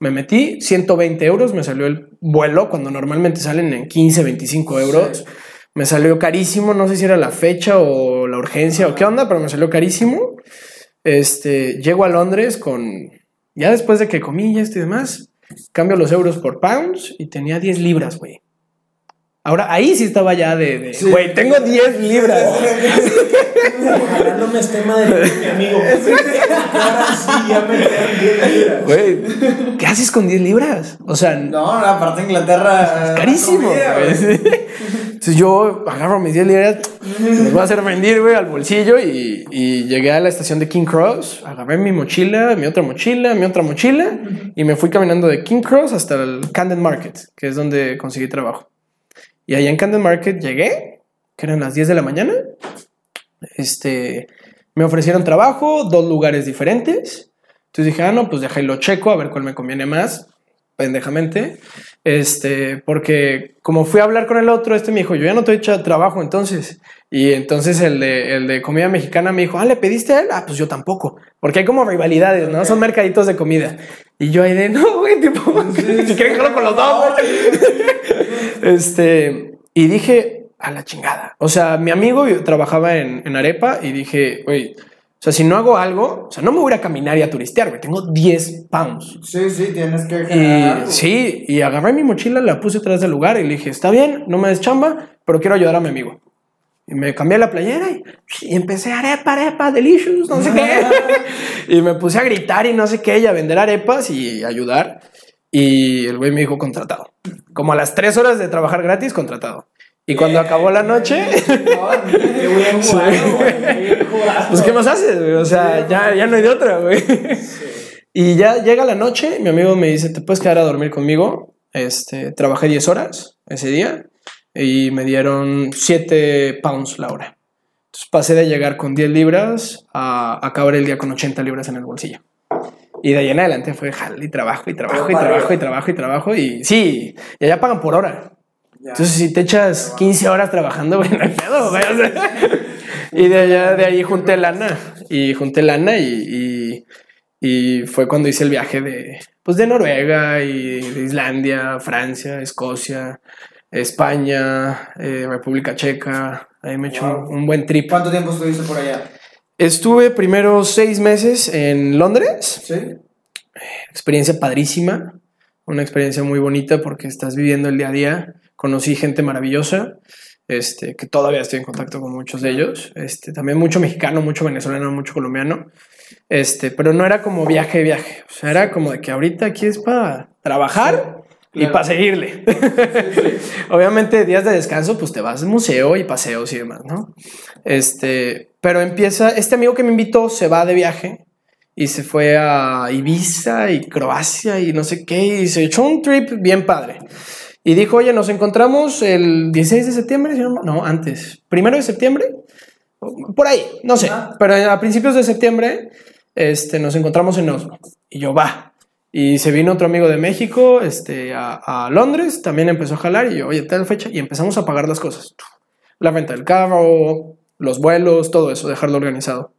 Me metí, 120 euros, me salió el vuelo cuando normalmente salen en 15, 25 euros. Me salió carísimo, no sé si era la fecha o la urgencia o qué onda, pero me salió carísimo. Este, llego a Londres con, ya después de que comí y esto y demás, cambio los euros por pounds y tenía 10 libras, güey. Ahora ahí sí estaba ya de, Sí. güey, tengo 10 libras. [laughs] Ojalá no me esté madre mi amigo. [laughs] Ahora sí, ya me quedan 10 libras. Güey, ¿qué haces con 10 libras? O sea, No, aparte Inglaterra. carísimo. comida, güey. [laughs] Entonces yo agarro mis 10 libras, les voy a hacer rendir, güey, al bolsillo y, y llegué a la estación de King Cross, agarré mi mochila, mi otra mochila, mi otra mochila y me fui caminando de King Cross hasta el Camden Market, que es donde conseguí trabajo. Y allá en Camden Market llegué, que eran las 10 de la mañana. Este, me ofrecieron trabajo, dos lugares diferentes. Entonces dije, ah, no, pues déjalo checo, a ver cuál me conviene más, pendejamente. Este, porque como fui a hablar con el otro, este me dijo, yo ya no te he hecho trabajo entonces. Y entonces el de, el de comida mexicana me dijo, ah, ¿le pediste a él? Ah, pues yo tampoco. Porque hay como rivalidades, ¿no? Son mercaditos de comida. Y yo ahí de, no, güey, tipo, [laughs] si quieren con los dos, güey. [laughs] Este, y dije, a la chingada. O sea, mi amigo trabajaba en, en Arepa y dije, güey, o sea, si no hago algo, o sea, no me voy a caminar y a turistear, güey. Tengo 10 pounds. Sí, sí, tienes que generar sí, y agarré mi mochila, la puse atrás del lugar y le dije, está bien, no me des chamba, pero quiero ayudar a mi amigo. Y me cambié la playera y, y empecé arepa, arepa, delicious, no sé qué. [laughs] y me puse a gritar y no sé qué, y a vender arepas y ayudar. Y el güey me dijo contratado. Como a las tres horas de trabajar gratis, contratado. Y cuando acabó la noche, [laughs] güey. Jugado. pues ¿qué más haces? güey? O sea, ya, ya no hay de otra, güey. Y ya llega la noche, mi amigo me dice, ¿te puedes quedar a dormir conmigo? Este, trabajé 10 horas ese día y me dieron 7 pounds la hora. Entonces pasé de llegar con 10 libras a acabar el día con 80 libras en el bolsillo. Y de ahí en adelante fue jale y trabajo y trabajo y trabajo y arriba. trabajo y trabajo y sí, y allá pagan por hora. Ya. Entonces, si te echas 15 horas trabajando, [laughs] güey, no hay pedo, güey. o sea. y de allá, de ahí junté lana. Y junté lana y, y, y fue cuando hice el viaje de, pues, de Noruega y de Islandia, Francia, Escocia, España, eh, República Checa. Ahí me he hecho un, un buen trip. ¿Cuánto tiempo estuviste por allá? Estuve primero seis meses en Londres Sí. experiencia padrísima, una experiencia muy bonita porque estás viviendo el día a día. Conocí gente maravillosa, este, que todavía estoy en contacto con muchos de ellos. Este, también mucho mexicano, mucho venezolano, mucho colombiano. Este, pero no era como viaje, viaje. O sea, era como de que ahorita aquí es para trabajar y para seguirle. [laughs] Obviamente, días de descanso, pues te vas al museo y paseos y demás, ¿no? Este, pero empieza, este amigo que me invitó se va de viaje y se fue a Ibiza y Croacia y no sé qué, y se echó un trip bien padre. Y dijo, oye, nos encontramos el 16 de septiembre, no, antes, primero de septiembre, por ahí, no sé, pero a principios de septiembre este, nos encontramos en Oslo. Y yo, va. Y se vino otro amigo de México este, a, Londres, también empezó a jalar y yo, oye, tal fecha, y empezamos a pagar las cosas. La venta del carro, los vuelos, todo eso, dejarlo organizado.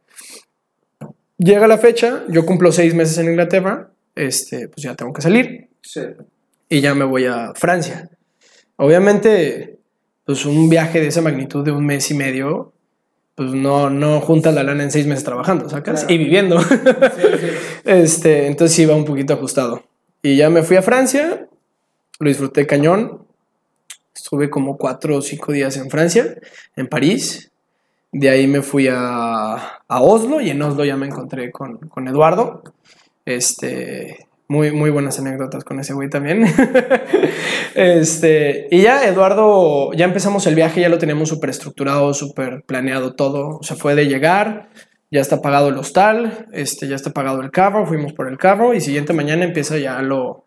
Llega la fecha, yo cumplo seis meses en Inglaterra, este, pues ya tengo que salir. Y ya me voy a Francia. Obviamente, pues un viaje de esa magnitud de un mes y medio, pues no, no juntas la lana en seis meses trabajando, ¿sacas? Y viviendo. [laughs] Este, entonces iba un poquito ajustado. Y ya me fui a Francia, lo disfruté cañón. Estuve como cuatro o cinco días en Francia, en París. De ahí me fui a, a Oslo y en Oslo ya me encontré con, con Eduardo. Este, muy, muy buenas anécdotas con ese güey también. [laughs] este, y ya Eduardo, ya empezamos el viaje, ya lo teníamos súper estructurado, súper planeado todo. O sea, fue de llegar, ya está pagado el hostal, este, ya está pagado el carro, fuimos por el carro y siguiente mañana empieza ya lo,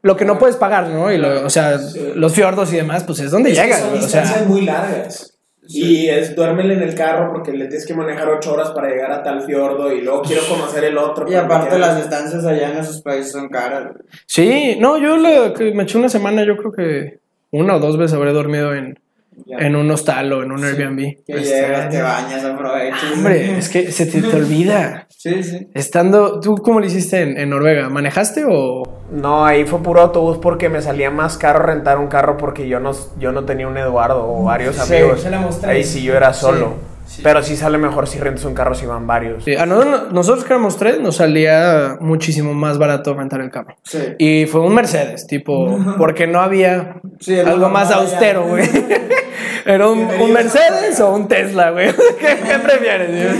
lo que no puedes pagar, ¿no? Y lo, o sea, los fiordos y demás, pues es donde llegan. Son distancias muy largas. Y es duérmele en el carro porque le tienes que manejar ocho horas para llegar a tal fiordo y luego quiero conocer el otro. Y aparte las distancias allá en esos países son caras. Sí, no, yo le, me eché una semana, yo creo que una o dos veces habré dormido en, en un hostal o en un Airbnb. Que llegas, te bañas, aprovechas. Hombre, es que se te, te olvida. sí, sí. Estando, ¿tú cómo lo hiciste en, en, Noruega? ¿Manejaste o...? No, ahí fue puro autobús porque me salía más caro rentar un carro porque yo no, yo no tenía un Eduardo o varios sí, amigos. Se la mostré. Ahí sí yo era solo. Sí. Pero sí sale mejor si rentas un carro si van varios. Sí, a nosotros, nosotros que éramos tres nos salía muchísimo más barato rentar el carro. Sí. Y fue un Mercedes, tipo, [laughs] porque no había algo más austero, güey. [laughs] ¿Era un, un, Mercedes o un Tesla, güey? [laughs] ¿Qué, ¿Qué, prefieres?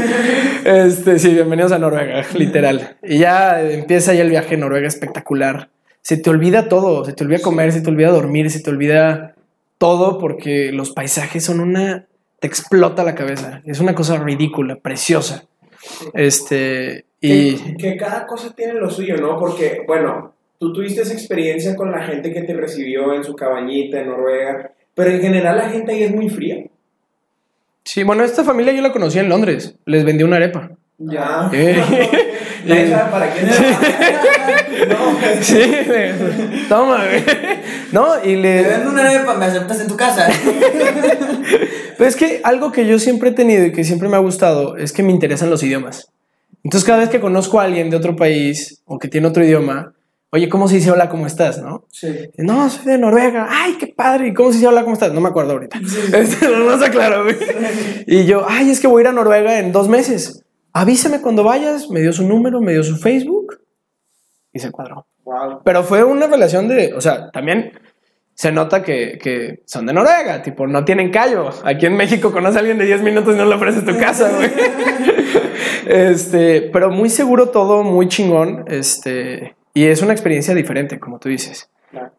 Este, sí, bienvenidos a Noruega, literal. Y ya empieza ya el viaje a Noruega espectacular. Se te olvida todo, se te olvida comer, se te olvida dormir, se te olvida todo porque los paisajes son una... te explota la cabeza. Es una cosa ridícula, preciosa. Este, y... Que, que cada cosa tiene lo suyo, ¿no? Porque, bueno, tú tuviste esa experiencia con la gente que te recibió en su cabañita en Noruega pero en general la gente ahí es muy fría. Sí, bueno, esta familia yo la conocí en Londres. Les vendí una arepa. Ya. Eh. [laughs] ¿Para quién era? [laughs] no, sí, toma, güey. [laughs] No, y le. Te vendo una arepa, me aceptas en tu casa. [laughs] Pero es que algo que yo siempre he tenido y que siempre me ha gustado es que me interesan los idiomas. Entonces, cada vez que conozco a alguien de otro país o que tiene otro idioma, Oye, ¿cómo se dice hola, cómo estás? ¿No? Sí. No, soy de Noruega. Ay, qué padre. ¿Y cómo se dice hola, cómo estás? No me acuerdo ahorita. Sí. Este, no aclaro, güey. Y yo, ay, es que voy a ir a Noruega en dos meses. Avísame cuando vayas. Me dio su número, me dio su Facebook y se cuadró. Wow. Pero fue una relación de, o sea, también se nota que, que son de Noruega, tipo, no tienen callo. Aquí en México conoce a alguien de 10 minutos y no le ofreces tu casa, güey. [laughs] Este, pero muy seguro todo, muy chingón. Este, y es una experiencia diferente, como tú dices.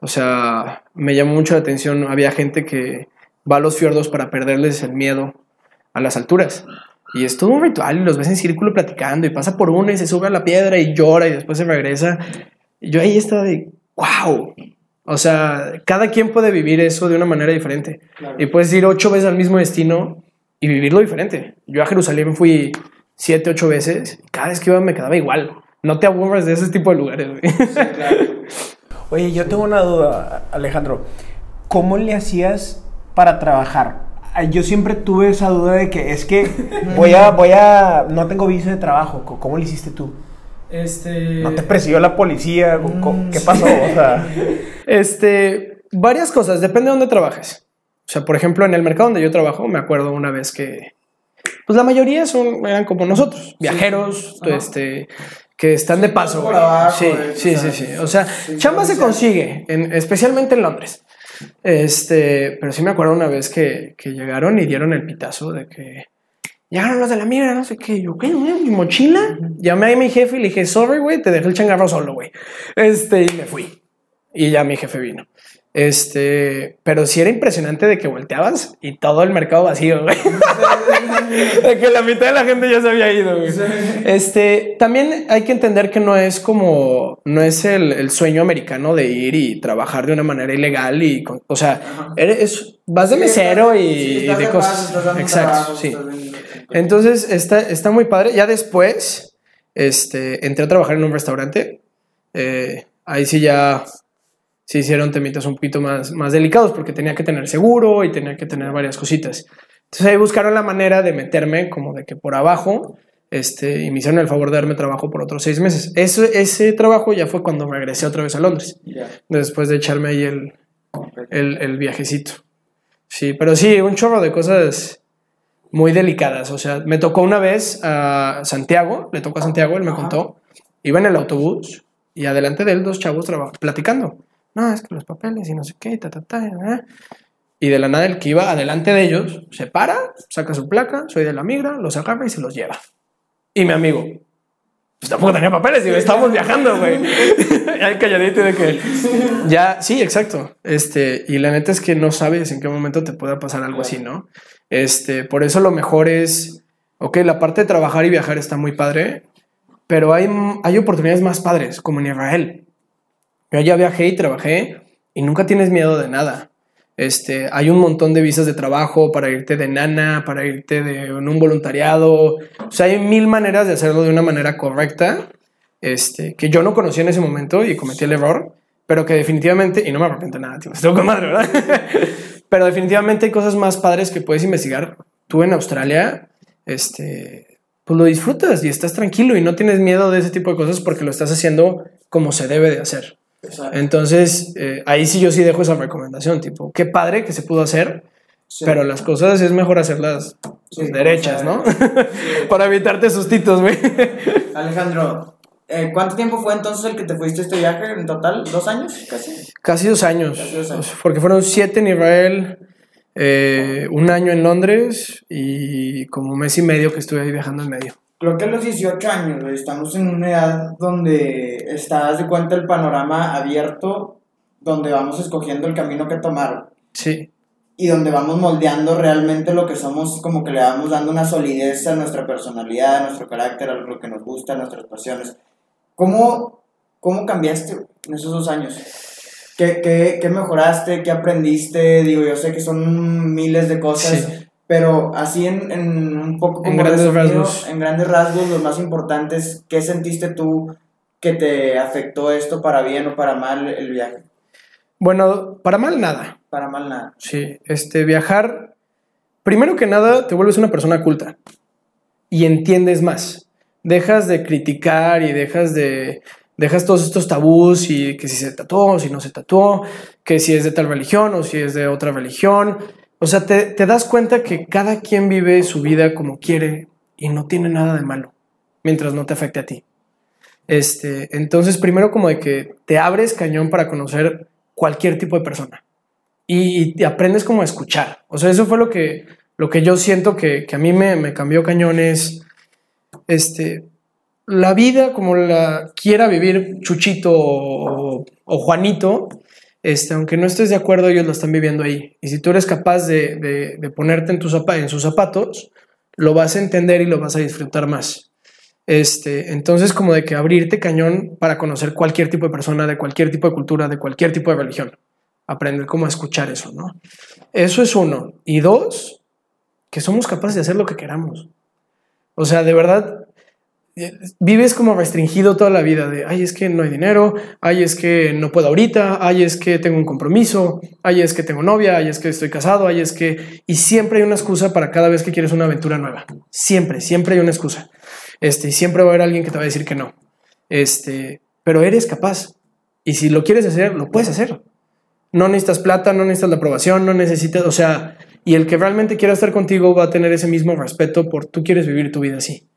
O sea, me llamó mucho la atención. Había gente que va a los fiordos para perderles el miedo a las alturas. Y es todo un ritual y los ves en círculo platicando y pasa por una y se sube a la piedra y llora y después se regresa. Y yo ahí estaba de, wow. O sea, cada quien puede vivir eso de una manera diferente. Claro. Y puedes ir ocho veces al mismo destino y vivirlo diferente. Yo a Jerusalén fui siete, ocho veces y cada vez que iba me quedaba igual. No te aburres de ese tipo de lugares, güey. Sí, claro. Oye, yo tengo una duda, Alejandro. ¿Cómo le hacías para trabajar? Yo siempre tuve esa duda de que es que [laughs] voy a, voy a, no tengo visa de trabajo. ¿Cómo lo hiciste tú? Este. ¿No te persiguió la policía? ¿Qué pasó? O sea... [laughs] Este, varias cosas, depende de dónde trabajes. O sea, por ejemplo, en el mercado donde yo trabajo, me acuerdo una vez que, pues la mayoría son, eran como nosotros, viajeros, Sí. este, que están de paso. sí, eh, sí, o sí, sea, sí. O sea, sí, chamba se consigue, en- especialmente en Londres. Este, pero sí me acuerdo una vez que, que llegaron y dieron el pitazo de que llegaron los de la migra, no sé qué. Yo, ¿qué? ¿Mi mochila? Llamé a mi jefe y le dije, sorry, güey, te dejé el changarro solo, güey. Este, y me fui. Y ya mi jefe vino. Este, pero sí era impresionante de que volteabas y todo el mercado vacío, güey. [laughs] de que la mitad de la gente ya se había ido, güey. Este, también hay que entender que no es como, no es el, el sueño americano de ir y trabajar de una manera ilegal y, con- o sea, eres, vas de mesero y, de cosas. Exacto, sí. Entonces está, está muy padre. Ya después este, entré a trabajar en un restaurante. Eh, ahí sí ya se hicieron temitas un poquito más, más delicados porque tenía que tener seguro y tenía que tener varias cositas. Entonces ahí buscaron la manera de meterme como de que por abajo este, y me hicieron el favor de darme trabajo por otros seis meses. Eso, ese trabajo ya fue cuando regresé otra vez a Londres, Ya. después de echarme ahí el, el, el viajecito. Sí, pero sí, un chorro de cosas muy delicadas. O sea, me tocó una vez a Santiago, le tocó a Santiago, él me Ajá. contó, iba en el autobús y adelante de él dos chavos platicando. No, es que los papeles y no sé qué, ta, ta, ta, ta. Y de la nada el que iba adelante de ellos se para, saca su placa, soy de la migra, los agarra y se los lleva. Y mi amigo, pues tampoco tenía papeles, digo, estábamos viajando, güey. [laughs] Ahí calladito de que ya, sí, exacto. Este, y la neta es que no sabes en qué momento te pueda pasar algo así, ¿no? Este, por eso lo mejor es, ok, la parte de trabajar y viajar está muy padre, pero hay, hay oportunidades más padres, como en Israel. Yo ya viajé y trabajé y nunca tienes miedo de nada. Este, hay un montón de visas de trabajo para irte de nana, para irte de en un voluntariado. O sea, hay mil maneras de hacerlo de una manera correcta, este, que yo no conocía en ese momento y cometí el error, pero que definitivamente, y no me arrepiento nada, tío, [laughs] estoy con madre, ¿verdad? [laughs] pero definitivamente hay cosas más padres que puedes investigar. Tú en Australia, este, pues lo disfrutas y estás tranquilo y no tienes miedo de ese tipo de cosas porque lo estás haciendo como se debe de hacer. Exacto. Entonces, eh, ahí sí yo sí dejo esa recomendación, tipo, qué padre que se pudo hacer, Sí. pero las cosas es mejor hacerlas pues, Sí, derechas, [laughs] ¿no? Para evitarte sustitos, güey. [laughs] Alejandro, eh, ¿cuánto tiempo fue entonces el que te fuiste a este viaje en total? ¿Dos años casi? Casi dos años, Casi dos años. porque fueron siete en Israel, eh, un año en Londres y como un mes y medio que estuve ahí viajando en medio. Creo que a los 18 años, güey, estamos en una edad donde estás de cuenta el panorama abierto, donde vamos escogiendo el camino que tomar Sí, y donde vamos moldeando realmente lo que somos, como que le vamos dando una solidez a nuestra personalidad, a nuestro carácter, a lo que nos gusta, a nuestras pasiones. ¿Cómo, cómo cambiaste güey, en esos dos años? ¿Qué, qué, qué mejoraste? ¿Qué aprendiste? Digo, yo sé que son miles de cosas, Sí. Pero así en, en un poco En como grandes resumido, rasgos. en grandes rasgos, los más importantes, ¿qué sentiste tú que te afectó esto para bien o para mal el viaje? bueno, para mal nada. Para mal nada. Sí, este, viajar, primero que nada, te vuelves una persona culta y entiendes más. Dejas de criticar y dejas de, dejas todos estos tabús y que si se tatuó o si no se tatuó, que si es de tal religión o si es de otra religión. O sea, te, das cuenta que cada quien vive su vida como quiere y no tiene nada de malo, mientras no te afecte a ti. Este, entonces, primero como de que te abres cañón para conocer cualquier tipo de persona y, aprendes como a escuchar. O sea, eso fue lo que, lo que yo siento que, que a mí me, me cambió cañones. Este, la vida como la quiera vivir Chuchito o Juanito, este, aunque no estés de acuerdo, ellos lo están viviendo ahí. Y si tú eres capaz de, de- ponerte en, tus en sus zapatos, lo vas a entender y lo vas a disfrutar más. Este, entonces, como de que abrirte cañón para conocer cualquier tipo de persona, de cualquier tipo de cultura, de cualquier tipo de religión aprender cómo escuchar eso, ¿no? Eso es uno. Y dos, que somos capaces de hacer lo que queramos. O sea, de verdad, vives como restringido toda la vida de, ay, es que no hay dinero, ay, es que no puedo ahorita, ay, es que tengo un compromiso, ay, es que tengo novia, ay, es que estoy casado, ay, es que... Y siempre hay una excusa para cada vez que quieres una aventura nueva. Siempre, siempre hay una excusa. Este, siempre va a haber alguien que te va a decir que no. Este, pero eres capaz. Y si lo quieres hacer, lo puedes hacer. No necesitas plata, no necesitas la aprobación, no necesitas, o sea, y el que realmente quiera estar contigo va a tener ese mismo respeto por tú quieres vivir tu vida así,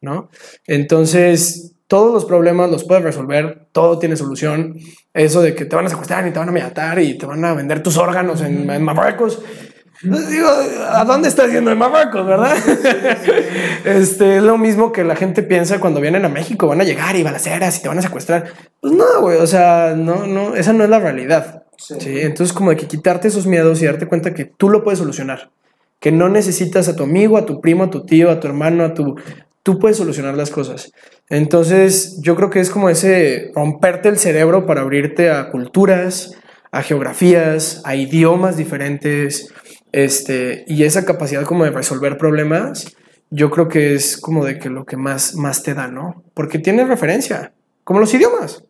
¿no? Entonces, todos los problemas los puedes resolver, todo tiene solución. Eso de que te van a secuestrar y te van a matar y te van a vender tus órganos en, en Marruecos, digo, ¿a dónde estás yendo en Marruecos, verdad? [laughs] este, es lo mismo que la gente piensa cuando vienen a México, van a llegar y balaceras y te van a secuestrar. Pues no, güey, o sea, no, no, esa no es la realidad. Sí. Entonces, como de que quitarte esos miedos y darte cuenta que tú lo puedes solucionar. Que no necesitas a tu amigo, a tu primo, a tu tío, a tu hermano, a tu. Tú puedes solucionar las cosas. Entonces, yo creo que es como ese romperte el cerebro para abrirte a culturas, a geografías, a idiomas diferentes, este, y esa capacidad como de resolver problemas, yo creo que es como de que lo que más, más te da, ¿no? Porque tienes referencia, como los idiomas.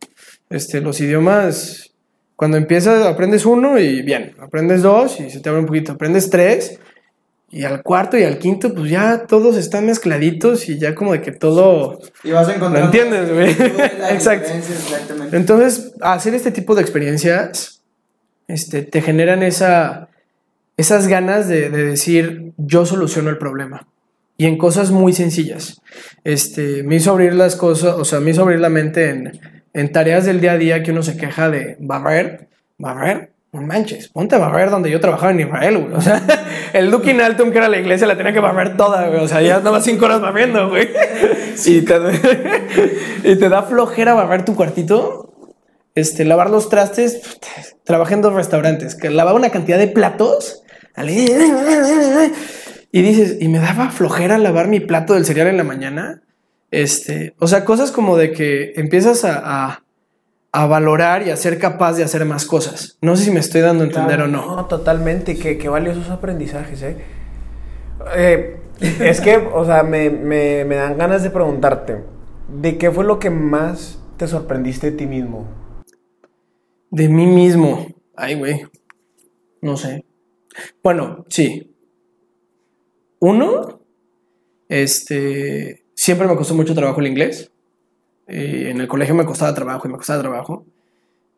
Este, los idiomas, cuando empiezas, aprendes uno y bien, aprendes dos y se te abre un poquito, aprendes tres y al cuarto y al quinto, pues ya todos están mezcladitos y ya como de que todo... Y vas a encontrar... ¿Lo entiendes, güey? [laughs] Exacto. Entonces, hacer este tipo de experiencias este, te generan esa, esas ganas de, decir, yo soluciono el problema. Y en cosas muy sencillas. Este, me hizo abrir las cosas, o sea, me hizo abrir la mente en, en tareas del día a día que uno se queja de barrer, barrer, no manches, ponte a barrer donde yo trabajaba en Israel, güey. O sea, [laughs] el Dukin Altum, que era la iglesia, la tenía que barrer toda, güey. O sea, ya andaba cinco horas barriendo, güey. [laughs] Y, te, [laughs] y te da flojera barrer tu cuartito este, lavar los trastes, trabajé en dos restaurantes, que lavaba una cantidad de platos. Y dices, y me daba flojera lavar mi plato del cereal en la mañana. Este, o sea, cosas como de que empiezas a, a, valorar y a ser capaz de hacer más cosas. No sé si me estoy dando a entender o no. No, totalmente. Qué, qué valiosos aprendizajes, ¿eh? eh es que, o sea, me, me, me dan ganas de preguntarte, ¿de qué fue lo que más te sorprendiste de ti mismo? De mí mismo. Ay, güey. No sé. Bueno, sí. Uno, este, siempre me costó mucho trabajo el inglés. Eh, en el colegio me costaba trabajo y me costaba trabajo.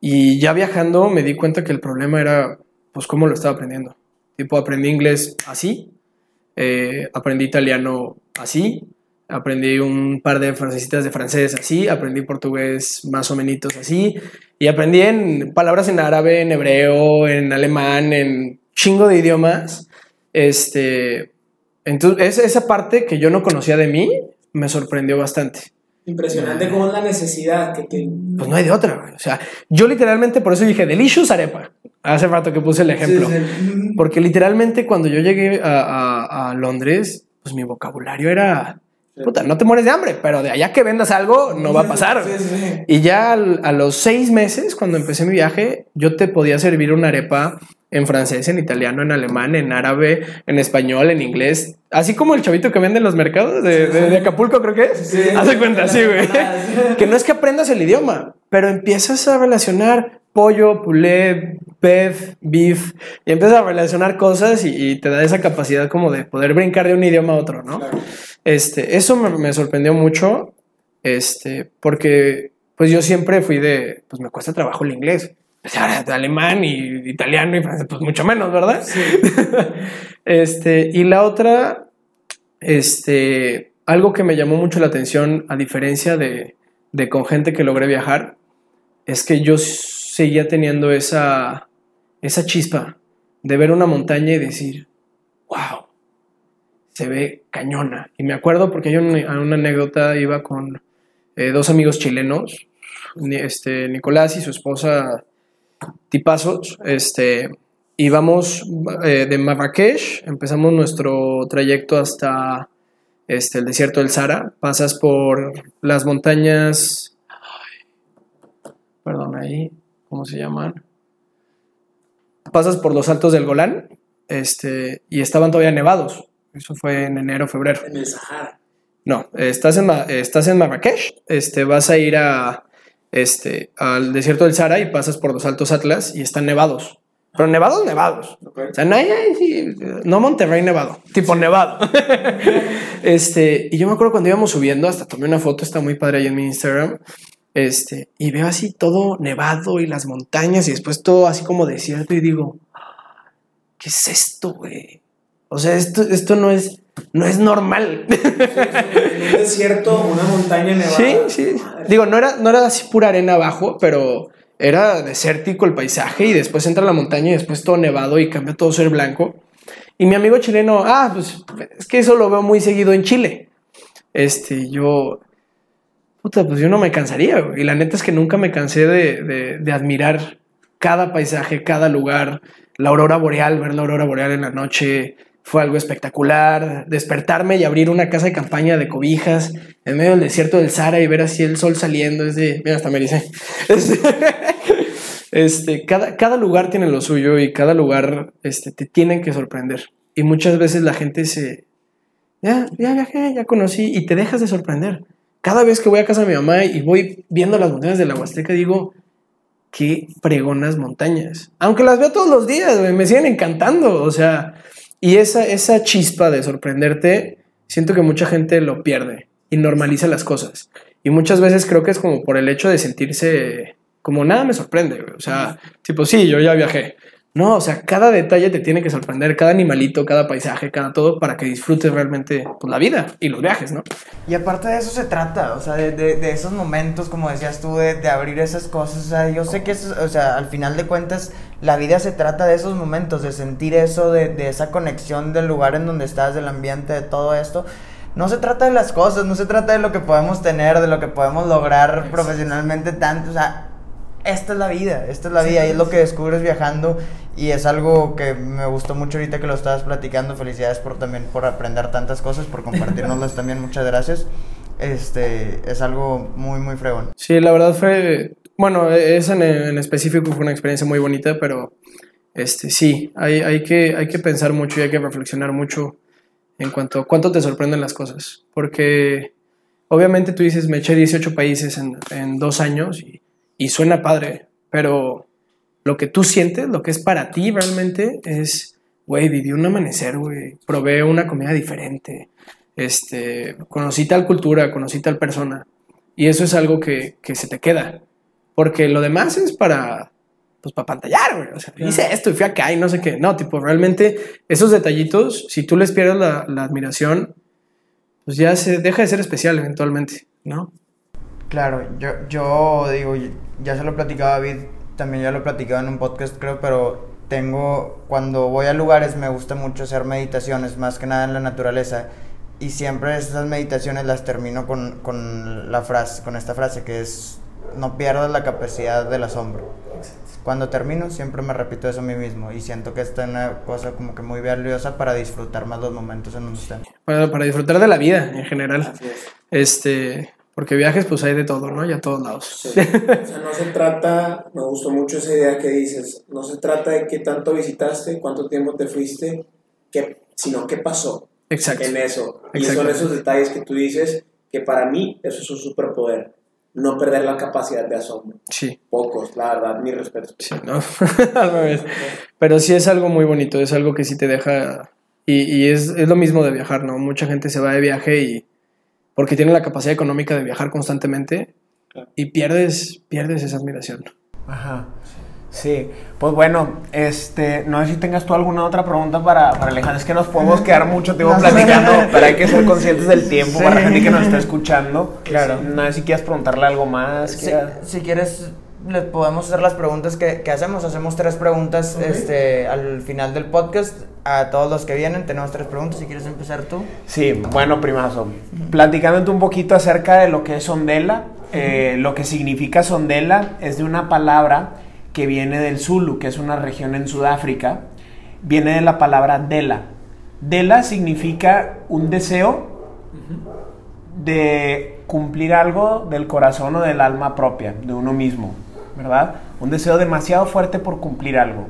Y ya viajando me di cuenta que el problema era, pues, cómo lo estaba aprendiendo. Tipo, aprendí inglés así, eh, aprendí italiano así, aprendí un par de frasecitas de francés así, aprendí portugués más o menos así, y aprendí en palabras en árabe, en hebreo, en alemán, en chingo de idiomas. Este, entonces, esa parte que yo no conocía de mí me sorprendió bastante. Impresionante cómo es la necesidad que te... Pues no hay de otra, O sea, yo literalmente por eso dije delicious arepa. Hace rato que puse el ejemplo. Porque literalmente cuando yo llegué a, a Londres, pues mi vocabulario era Puta, no te mueres de hambre, pero de allá que vendas algo no va a pasar. Y ya a los seis meses, cuando empecé mi viaje, yo te podía servir una arepa en francés, en italiano, en alemán, en árabe, en español, en inglés. Así como el chavito que vende en los mercados de, Acapulco, creo que es. Hace cuenta, sí, güey. [laughs] que no es que aprendas el idioma, pero empiezas a relacionar pollo, pulé, beef, beef, y empiezas a relacionar cosas y, te da esa capacidad como de poder brincar de un idioma a otro, ¿no? Este, eso me, sorprendió mucho, este, porque pues yo siempre fui de, pues me cuesta trabajo el inglés. Pues, de alemán y italiano y francés, pues mucho menos, ¿verdad? Sí. [laughs] este, y la otra, este, algo que me llamó mucho la atención, a diferencia de, de con gente que logré viajar, es que yo seguía teniendo esa, esa chispa de ver una montaña y decir, wow, se ve cañona. Y me acuerdo porque una, una anécdota, iba con eh, dos amigos chilenos, este, Nicolás y su esposa Tipazos, este, íbamos eh, de Marrakech, empezamos nuestro trayecto hasta este, el desierto del Sahara, pasas por las montañas, perdón, ahí, ¿cómo se llaman? Pasas por los altos del Golán este, y estaban todavía nevados. Eso fue en enero, febrero. En el Sahara. No, estás en, estás en Marrakech, este, vas a ir a, este, al desierto del Sahara y pasas por los altos Atlas y están nevados. Pero nevados, nevados. O sea, no, no Monterrey nevado, tipo nevado. [laughs] este, y yo me acuerdo cuando íbamos subiendo, hasta tomé una foto, está muy padre ahí en mi Instagram. Este, y veo así todo nevado y las montañas y después todo así como desierto y digo, ¿qué es esto, güey? O sea, esto, esto no es, no es normal. un desierto, una montaña nevada. Sí, sí. Digo, no era, no era así pura arena abajo, pero era desértico el paisaje y después entra la montaña y después todo nevado y cambia todo ser blanco. Y mi amigo chileno, ah, pues es que eso lo veo muy seguido en Chile. Este, yo, puta, pues yo no me cansaría. Y la neta es que nunca me cansé de, de, admirar cada paisaje, cada lugar, la aurora boreal, ver la aurora boreal en la noche, fue algo espectacular. Despertarme y abrir una casa de campaña de cobijas en medio del desierto del Sahara y ver así el sol saliendo. Es de, mira, hasta me [laughs] dice. Este, cada, cada lugar tiene lo suyo y cada lugar este, te tienen que sorprender. Y muchas veces la gente se. Ya, ya viajé, ya conocí y te dejas de sorprender. Cada vez que voy a casa de mi mamá y voy viendo las montañas de la Huasteca, digo, qué fregonas montañas. Aunque las veo todos los días, me siguen encantando. O sea, y esa, esa chispa de sorprenderte, siento que mucha gente lo pierde y normaliza las cosas. Y muchas veces creo que es como por el hecho de sentirse como nada me sorprende. O sea, tipo, sí, yo ya viajé. No, o sea, cada detalle te tiene que sorprender, cada animalito, cada paisaje, cada todo, para que disfrutes realmente pues, la vida y los viajes, ¿no? Y aparte de eso se trata, o sea, de, de, de esos momentos, como decías tú, de, de, abrir esas cosas. O sea, yo sé que, eso, o sea, al final de cuentas, la vida se trata de esos momentos, de sentir eso, de, de esa conexión del lugar en donde estás, del ambiente, de todo esto no se trata de las cosas, no se trata de lo que podemos tener, de lo que podemos lograr profesionalmente tanto, o sea, esta es la vida, esta es la vida y es lo que descubres viajando y es algo que me gustó mucho ahorita que lo estabas platicando. Felicidades por también por aprender tantas cosas, por compartirnoslas [laughs] también, muchas gracias. Este, es algo muy muy fregón. Sí, la verdad fue bueno, esa en, en, específico fue una experiencia muy bonita, pero este sí, hay, hay, que, hay que pensar mucho y hay que reflexionar mucho en cuanto a cuánto te sorprenden las cosas, porque obviamente tú dices, me eché 18 países en, en dos años y y suena padre, pero lo que tú sientes, lo que es para ti realmente es, güey, viví un amanecer, güey, probé una comida diferente, este, conocí tal cultura, conocí tal persona. Y eso es algo que, que se te queda. Porque lo demás es para, pues para pantallar, güey. O sea, hice esto y fui acá y no sé qué. No, tipo, realmente esos detallitos, si tú les pierdes la, la admiración, pues ya se deja de ser especial eventualmente, ¿no? Claro, yo, yo digo, ya se lo platicaba David, también ya lo he platicado en un podcast creo, pero tengo, cuando voy a lugares me gusta mucho hacer meditaciones, más que nada en la naturaleza, y siempre esas meditaciones las termino con, con la frase, con esta frase que es, no pierdas la capacidad del asombro. Cuando termino siempre me repito eso a mí mismo y siento que esta es una cosa como que muy valiosa para disfrutar más los momentos en donde estén. Para, para disfrutar de la vida en general. Este, porque viajes, pues hay de todo, ¿no? Y a todos lados. Sí. o sea, no se trata, me gustó mucho esa idea que dices, no se trata de qué tanto visitaste, cuánto tiempo te fuiste, qué, sino qué pasó Exacto. en eso. Y son esos detalles que tú dices que para mí eso es un superpoder. No perder la capacidad de asombro. Sí. Pocos, la verdad, mi respeto. Sí, no, [laughs] al revés. Pero sí es algo muy bonito, es algo que sí te deja... Y, y es, es lo mismo de viajar, ¿no? Mucha gente se va de viaje y porque tiene la capacidad económica de viajar constantemente claro. y pierdes, pierdes esa admiración. Ajá. Sí, pues bueno, este, no sé si tengas tú alguna otra pregunta para, para Alejandro. Es que nos podemos quedar mucho tiempo [laughs] no, platicando, pero hay que ser conscientes del tiempo sí. para la gente que nos está escuchando. Claro. No sé si quieres preguntarle algo más. Si, si quieres, le podemos hacer las preguntas que, que hacemos. Hacemos tres preguntas okay. este, al final del podcast. A todos los que vienen, tenemos tres preguntas. Si quieres empezar tú. Sí, bueno, primazo. Platicándote un poquito acerca de lo que es Sondela. Eh, lo que significa Sondela es de una palabra que viene del Zulu, que es una región en Sudáfrica. Viene de la palabra Dela. Dela significa un deseo de cumplir algo del corazón o del alma propia, de uno mismo. ¿Verdad? Un deseo demasiado fuerte por cumplir algo.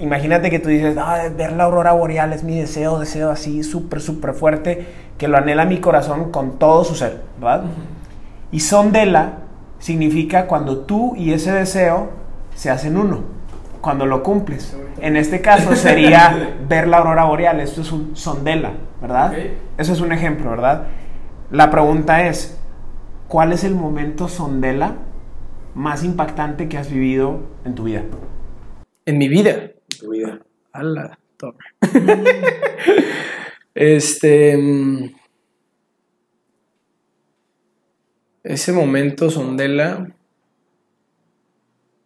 Imagínate que tú dices, ah, ver la aurora boreal es mi deseo, deseo así súper, súper fuerte, que lo anhela mi corazón con todo su ser, ¿verdad? Uh -huh. Y sondela significa cuando tú y ese deseo se hacen uno, cuando lo cumples. En este caso [laughs] sería ver la aurora boreal, esto es un sondela, ¿verdad? Okay. Eso es un ejemplo, ¿verdad? La pregunta es, ¿cuál es el momento sondela más impactante que has vivido en tu vida? En mi vida. En tu vida. A la torre. este. Ese momento, Sondela.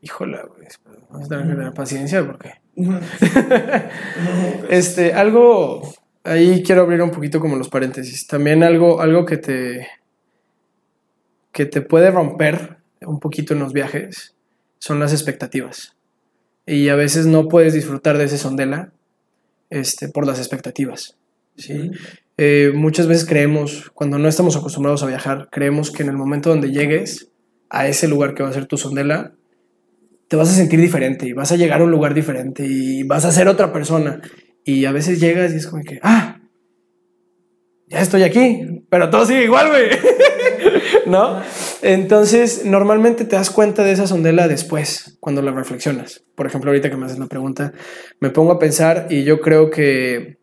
híjola, güey, vamos a tener que tener paciencia porque... [laughs] este, algo, ahí quiero abrir un poquito como los paréntesis. También algo, algo que te, que te puede romper un poquito en los viajes son las expectativas. Y a veces no puedes disfrutar de ese sondela este, por las expectativas. ¿sí? Eh, muchas veces creemos, cuando no estamos acostumbrados a viajar, creemos que en el momento donde llegues a ese lugar que va a ser tu sondela, te vas a sentir diferente y vas a llegar a un lugar diferente y vas a ser otra persona. Y a veces llegas y es como que, ah, ya estoy aquí, pero todo sigue igual, güey. [laughs] ¿No? Entonces, normalmente te das cuenta de esa sondela después, cuando la reflexionas. Por ejemplo, ahorita que me haces la pregunta, me pongo a pensar y yo creo que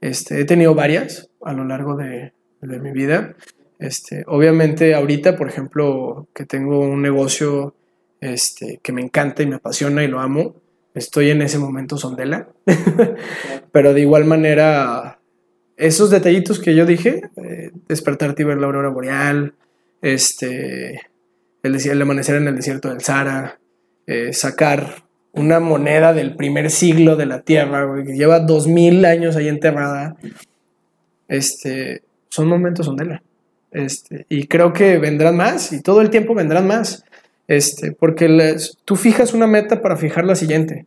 este, he tenido varias a lo largo de, mi vida. Este, obviamente, ahorita, por ejemplo, que tengo un negocio este, que me encanta y me apasiona y lo amo, estoy en ese momento sondela. [laughs] Pero de igual manera, esos detallitos que yo dije, eh, despertarte y ver la aurora boreal, este, el, amanecer en el desierto del Sahara, eh, sacar una moneda del primer siglo de la Tierra, que lleva dos mil años ahí enterrada, este, son momentos sondela. Este, y creo que vendrán más, y todo el tiempo vendrán más. Este, porque tú fijas una meta para fijar la siguiente,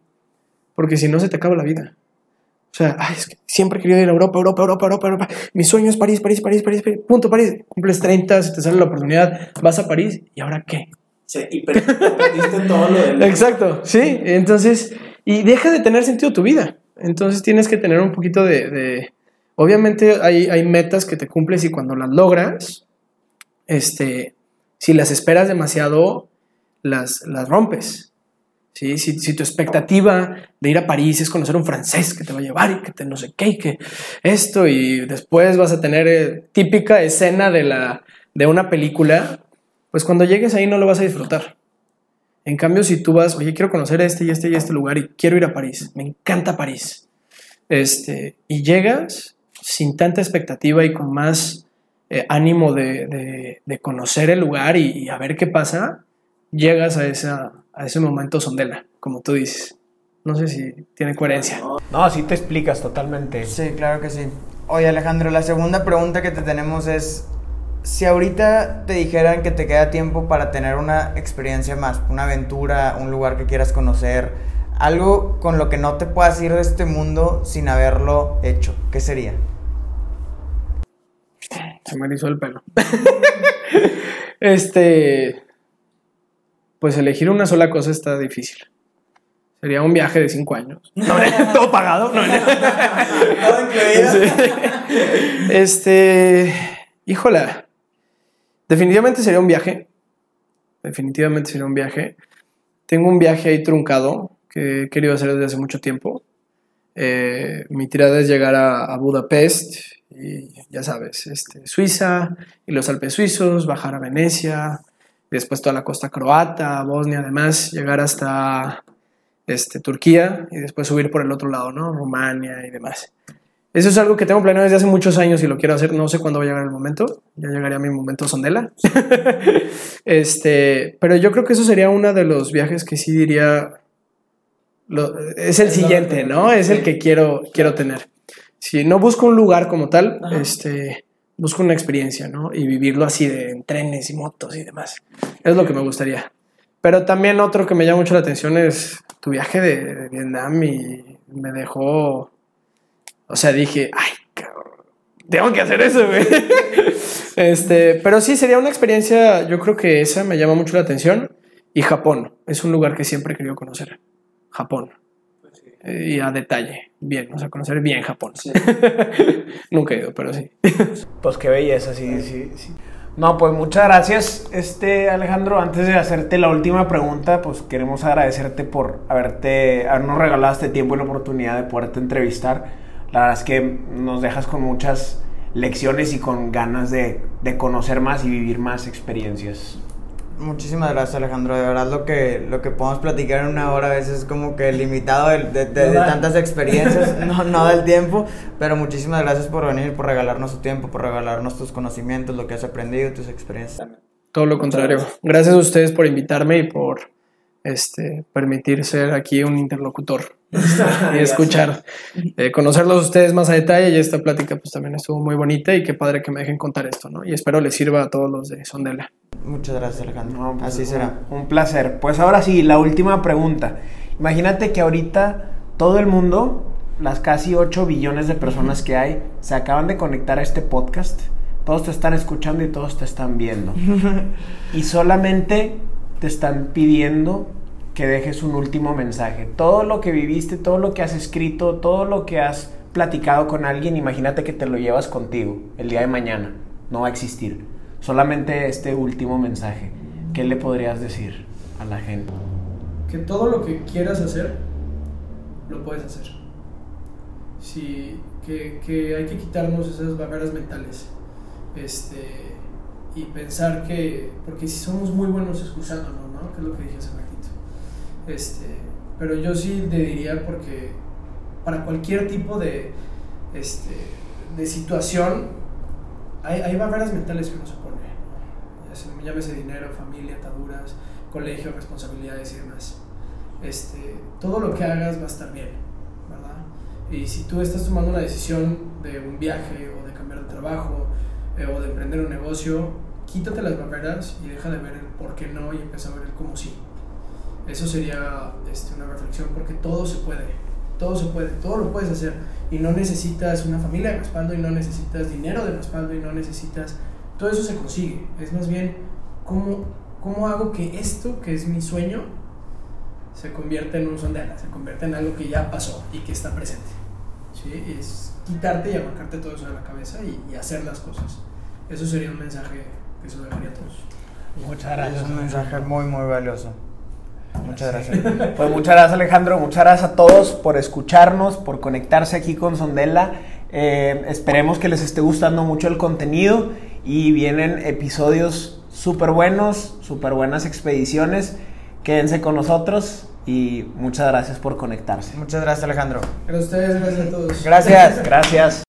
porque si no se te acaba la vida. O sea, es que siempre he querido ir a Europa, Europa, Europa, Europa, Europa. Mi sueño es París, París, París, París, punto, París. Cumples 30, se te sale la oportunidad, vas a París, ¿y ahora qué? Sí, y perdiste todo lo del... Exacto, sí. Entonces, y deja de tener sentido tu vida. Entonces tienes que tener un poquito de... Obviamente hay, hay metas que te cumples y cuando las logras, este, si las esperas demasiado, las, las rompes. Si, si, tu expectativa de ir a París es conocer un francés que te va a llevar y que te no sé qué y que esto y después vas a tener eh, típica escena de, la, de una película, pues cuando llegues ahí no lo vas a disfrutar. En cambio, si tú vas, oye, quiero conocer este y este y este lugar y quiero ir a París, me encanta París, este, y llegas sin tanta expectativa y con más eh, ánimo de, de, conocer el lugar y, y a ver qué pasa, llegas a esa, a ese momento sondela, como tú dices. No sé si tiene coherencia. No, sí te explicas totalmente. Sí, claro que sí. Oye Alejandro, la segunda pregunta que te tenemos es, si ahorita te dijeran que te queda tiempo para tener una experiencia más, una aventura, un lugar que quieras conocer, algo con lo que no te puedas ir de este mundo sin haberlo hecho, ¿qué sería? Se me hizo el pelo. [laughs] este, pues elegir una sola cosa está difícil. Sería un viaje de cinco años. [laughs] [laughs] todo pagado. No, Este, híjola. Definitivamente sería un viaje. Definitivamente sería un viaje. Tengo un viaje ahí truncado que he querido hacer desde hace mucho tiempo. Eh, mi tirada es llegar a, a, Budapest y ya sabes, este, Suiza y los Alpes suizos, bajar a Venecia, después toda la costa croata, Bosnia, además, llegar hasta este, Turquía y después subir por el otro lado, ¿no? Rumania y demás. Eso es algo que tengo planeado desde hace muchos años y lo quiero hacer. No sé cuándo va a llegar el momento. Ya llegaría mi momento sondela. [laughs] este, pero yo creo que eso sería uno de los viajes que sí diría. es el siguiente, ¿no? Es el que quiero, quiero tener. Si no busco un lugar como tal, este, busco una experiencia, ¿no? Y vivirlo así de en trenes y motos y demás. Es lo que me gustaría. Pero también otro que me llama mucho la atención es tu viaje de, Vietnam y me dejó, o sea, dije, ay, cabrón, tengo que hacer eso, güey. [laughs] este, pero sí, sería una experiencia, yo creo que esa me llama mucho la atención. Y Japón, es un lugar que siempre he querido conocer. Japón. Eh, y a detalle, bien, o sea, conocer bien Japón. [laughs] Nunca he ido, pero sí. [laughs] pues qué belleza, sí, sí, sí. No, pues muchas gracias, este Alejandro. Antes de hacerte la última pregunta, pues queremos agradecerte por haberte, habernos regalado este tiempo y la oportunidad de poderte entrevistar. La verdad es que nos dejas con muchas lecciones y con ganas de, de conocer más y vivir más experiencias. Muchísimas gracias Alejandro, de verdad lo que, lo que podemos platicar en una hora a veces es como que limitado de, de, tantas experiencias, [laughs] no, no del tiempo, pero muchísimas gracias por venir, por regalarnos tu tiempo, por regalarnos tus conocimientos, lo que has aprendido, tus experiencias. Todo lo contrario, gracias a ustedes por invitarme y por este, permitir ser aquí un interlocutor [laughs] y escuchar, eh, conocerlos ustedes más a detalle y esta plática pues también estuvo muy bonita y qué padre que me dejen contar esto, ¿no? Y espero les sirva a todos los de Sondela. Muchas gracias, Alejandro. No, pues, Así un- será. Un placer. Pues ahora sí, la última pregunta. Imagínate que ahorita todo el mundo, las casi 8 billones de personas que hay, se acaban de conectar a este podcast. Todos te están escuchando y todos te están viendo. [laughs] y solamente te están pidiendo que dejes un último mensaje. Todo lo que viviste, todo lo que has escrito, todo lo que has platicado con alguien, imagínate que te lo llevas contigo el día de mañana. No va a existir. Solamente este último mensaje. ¿Qué le podrías decir a la gente? Que todo lo que quieras hacer, lo puedes hacer. Sí, que, que hay que quitarnos esas barreras mentales. Este, y pensar que, porque si somos muy buenos excusándonos, ¿no? Que es lo que dije hace ratito. Este, pero yo sí le diría porque para cualquier tipo de, este, de situación hay, barreras mentales que uno se. Se- Llámese dinero, familia, ataduras, colegio, responsabilidades y demás. Este, todo lo que hagas va a estar bien, ¿verdad? Y si tú estás tomando una decisión de un viaje o de cambiar de trabajo eh, o de emprender un negocio, quítate las barreras y deja de ver el por qué no y empieza a ver el cómo sí. Eso sería este, una reflexión porque todo se puede, todo se puede, todo lo puedes hacer y no necesitas una familia de respaldo y no necesitas dinero de respaldo y no necesitas, todo eso se consigue, es más bien cómo, cómo hago que esto que es mi sueño se convierta en un sondela, se convierta en algo que ya pasó y que está presente. ¿sí? Es quitarte y arrancarte todo eso de la cabeza y, y hacer las cosas. Eso sería un mensaje que se dejaría a todos. Muchas Es un mensaje muy, muy valioso. Muchas gracias. Pues muchas gracias Alejandro, muchas gracias a todos por escucharnos, por conectarse aquí con Sondela. Eh, esperemos que les esté gustando mucho el contenido y vienen episodios súper buenos, súper buenas expediciones. Quédense con nosotros y muchas gracias por conectarse. Muchas gracias, Alejandro. Gracias a ustedes, gracias a todos. Gracias. Gracias.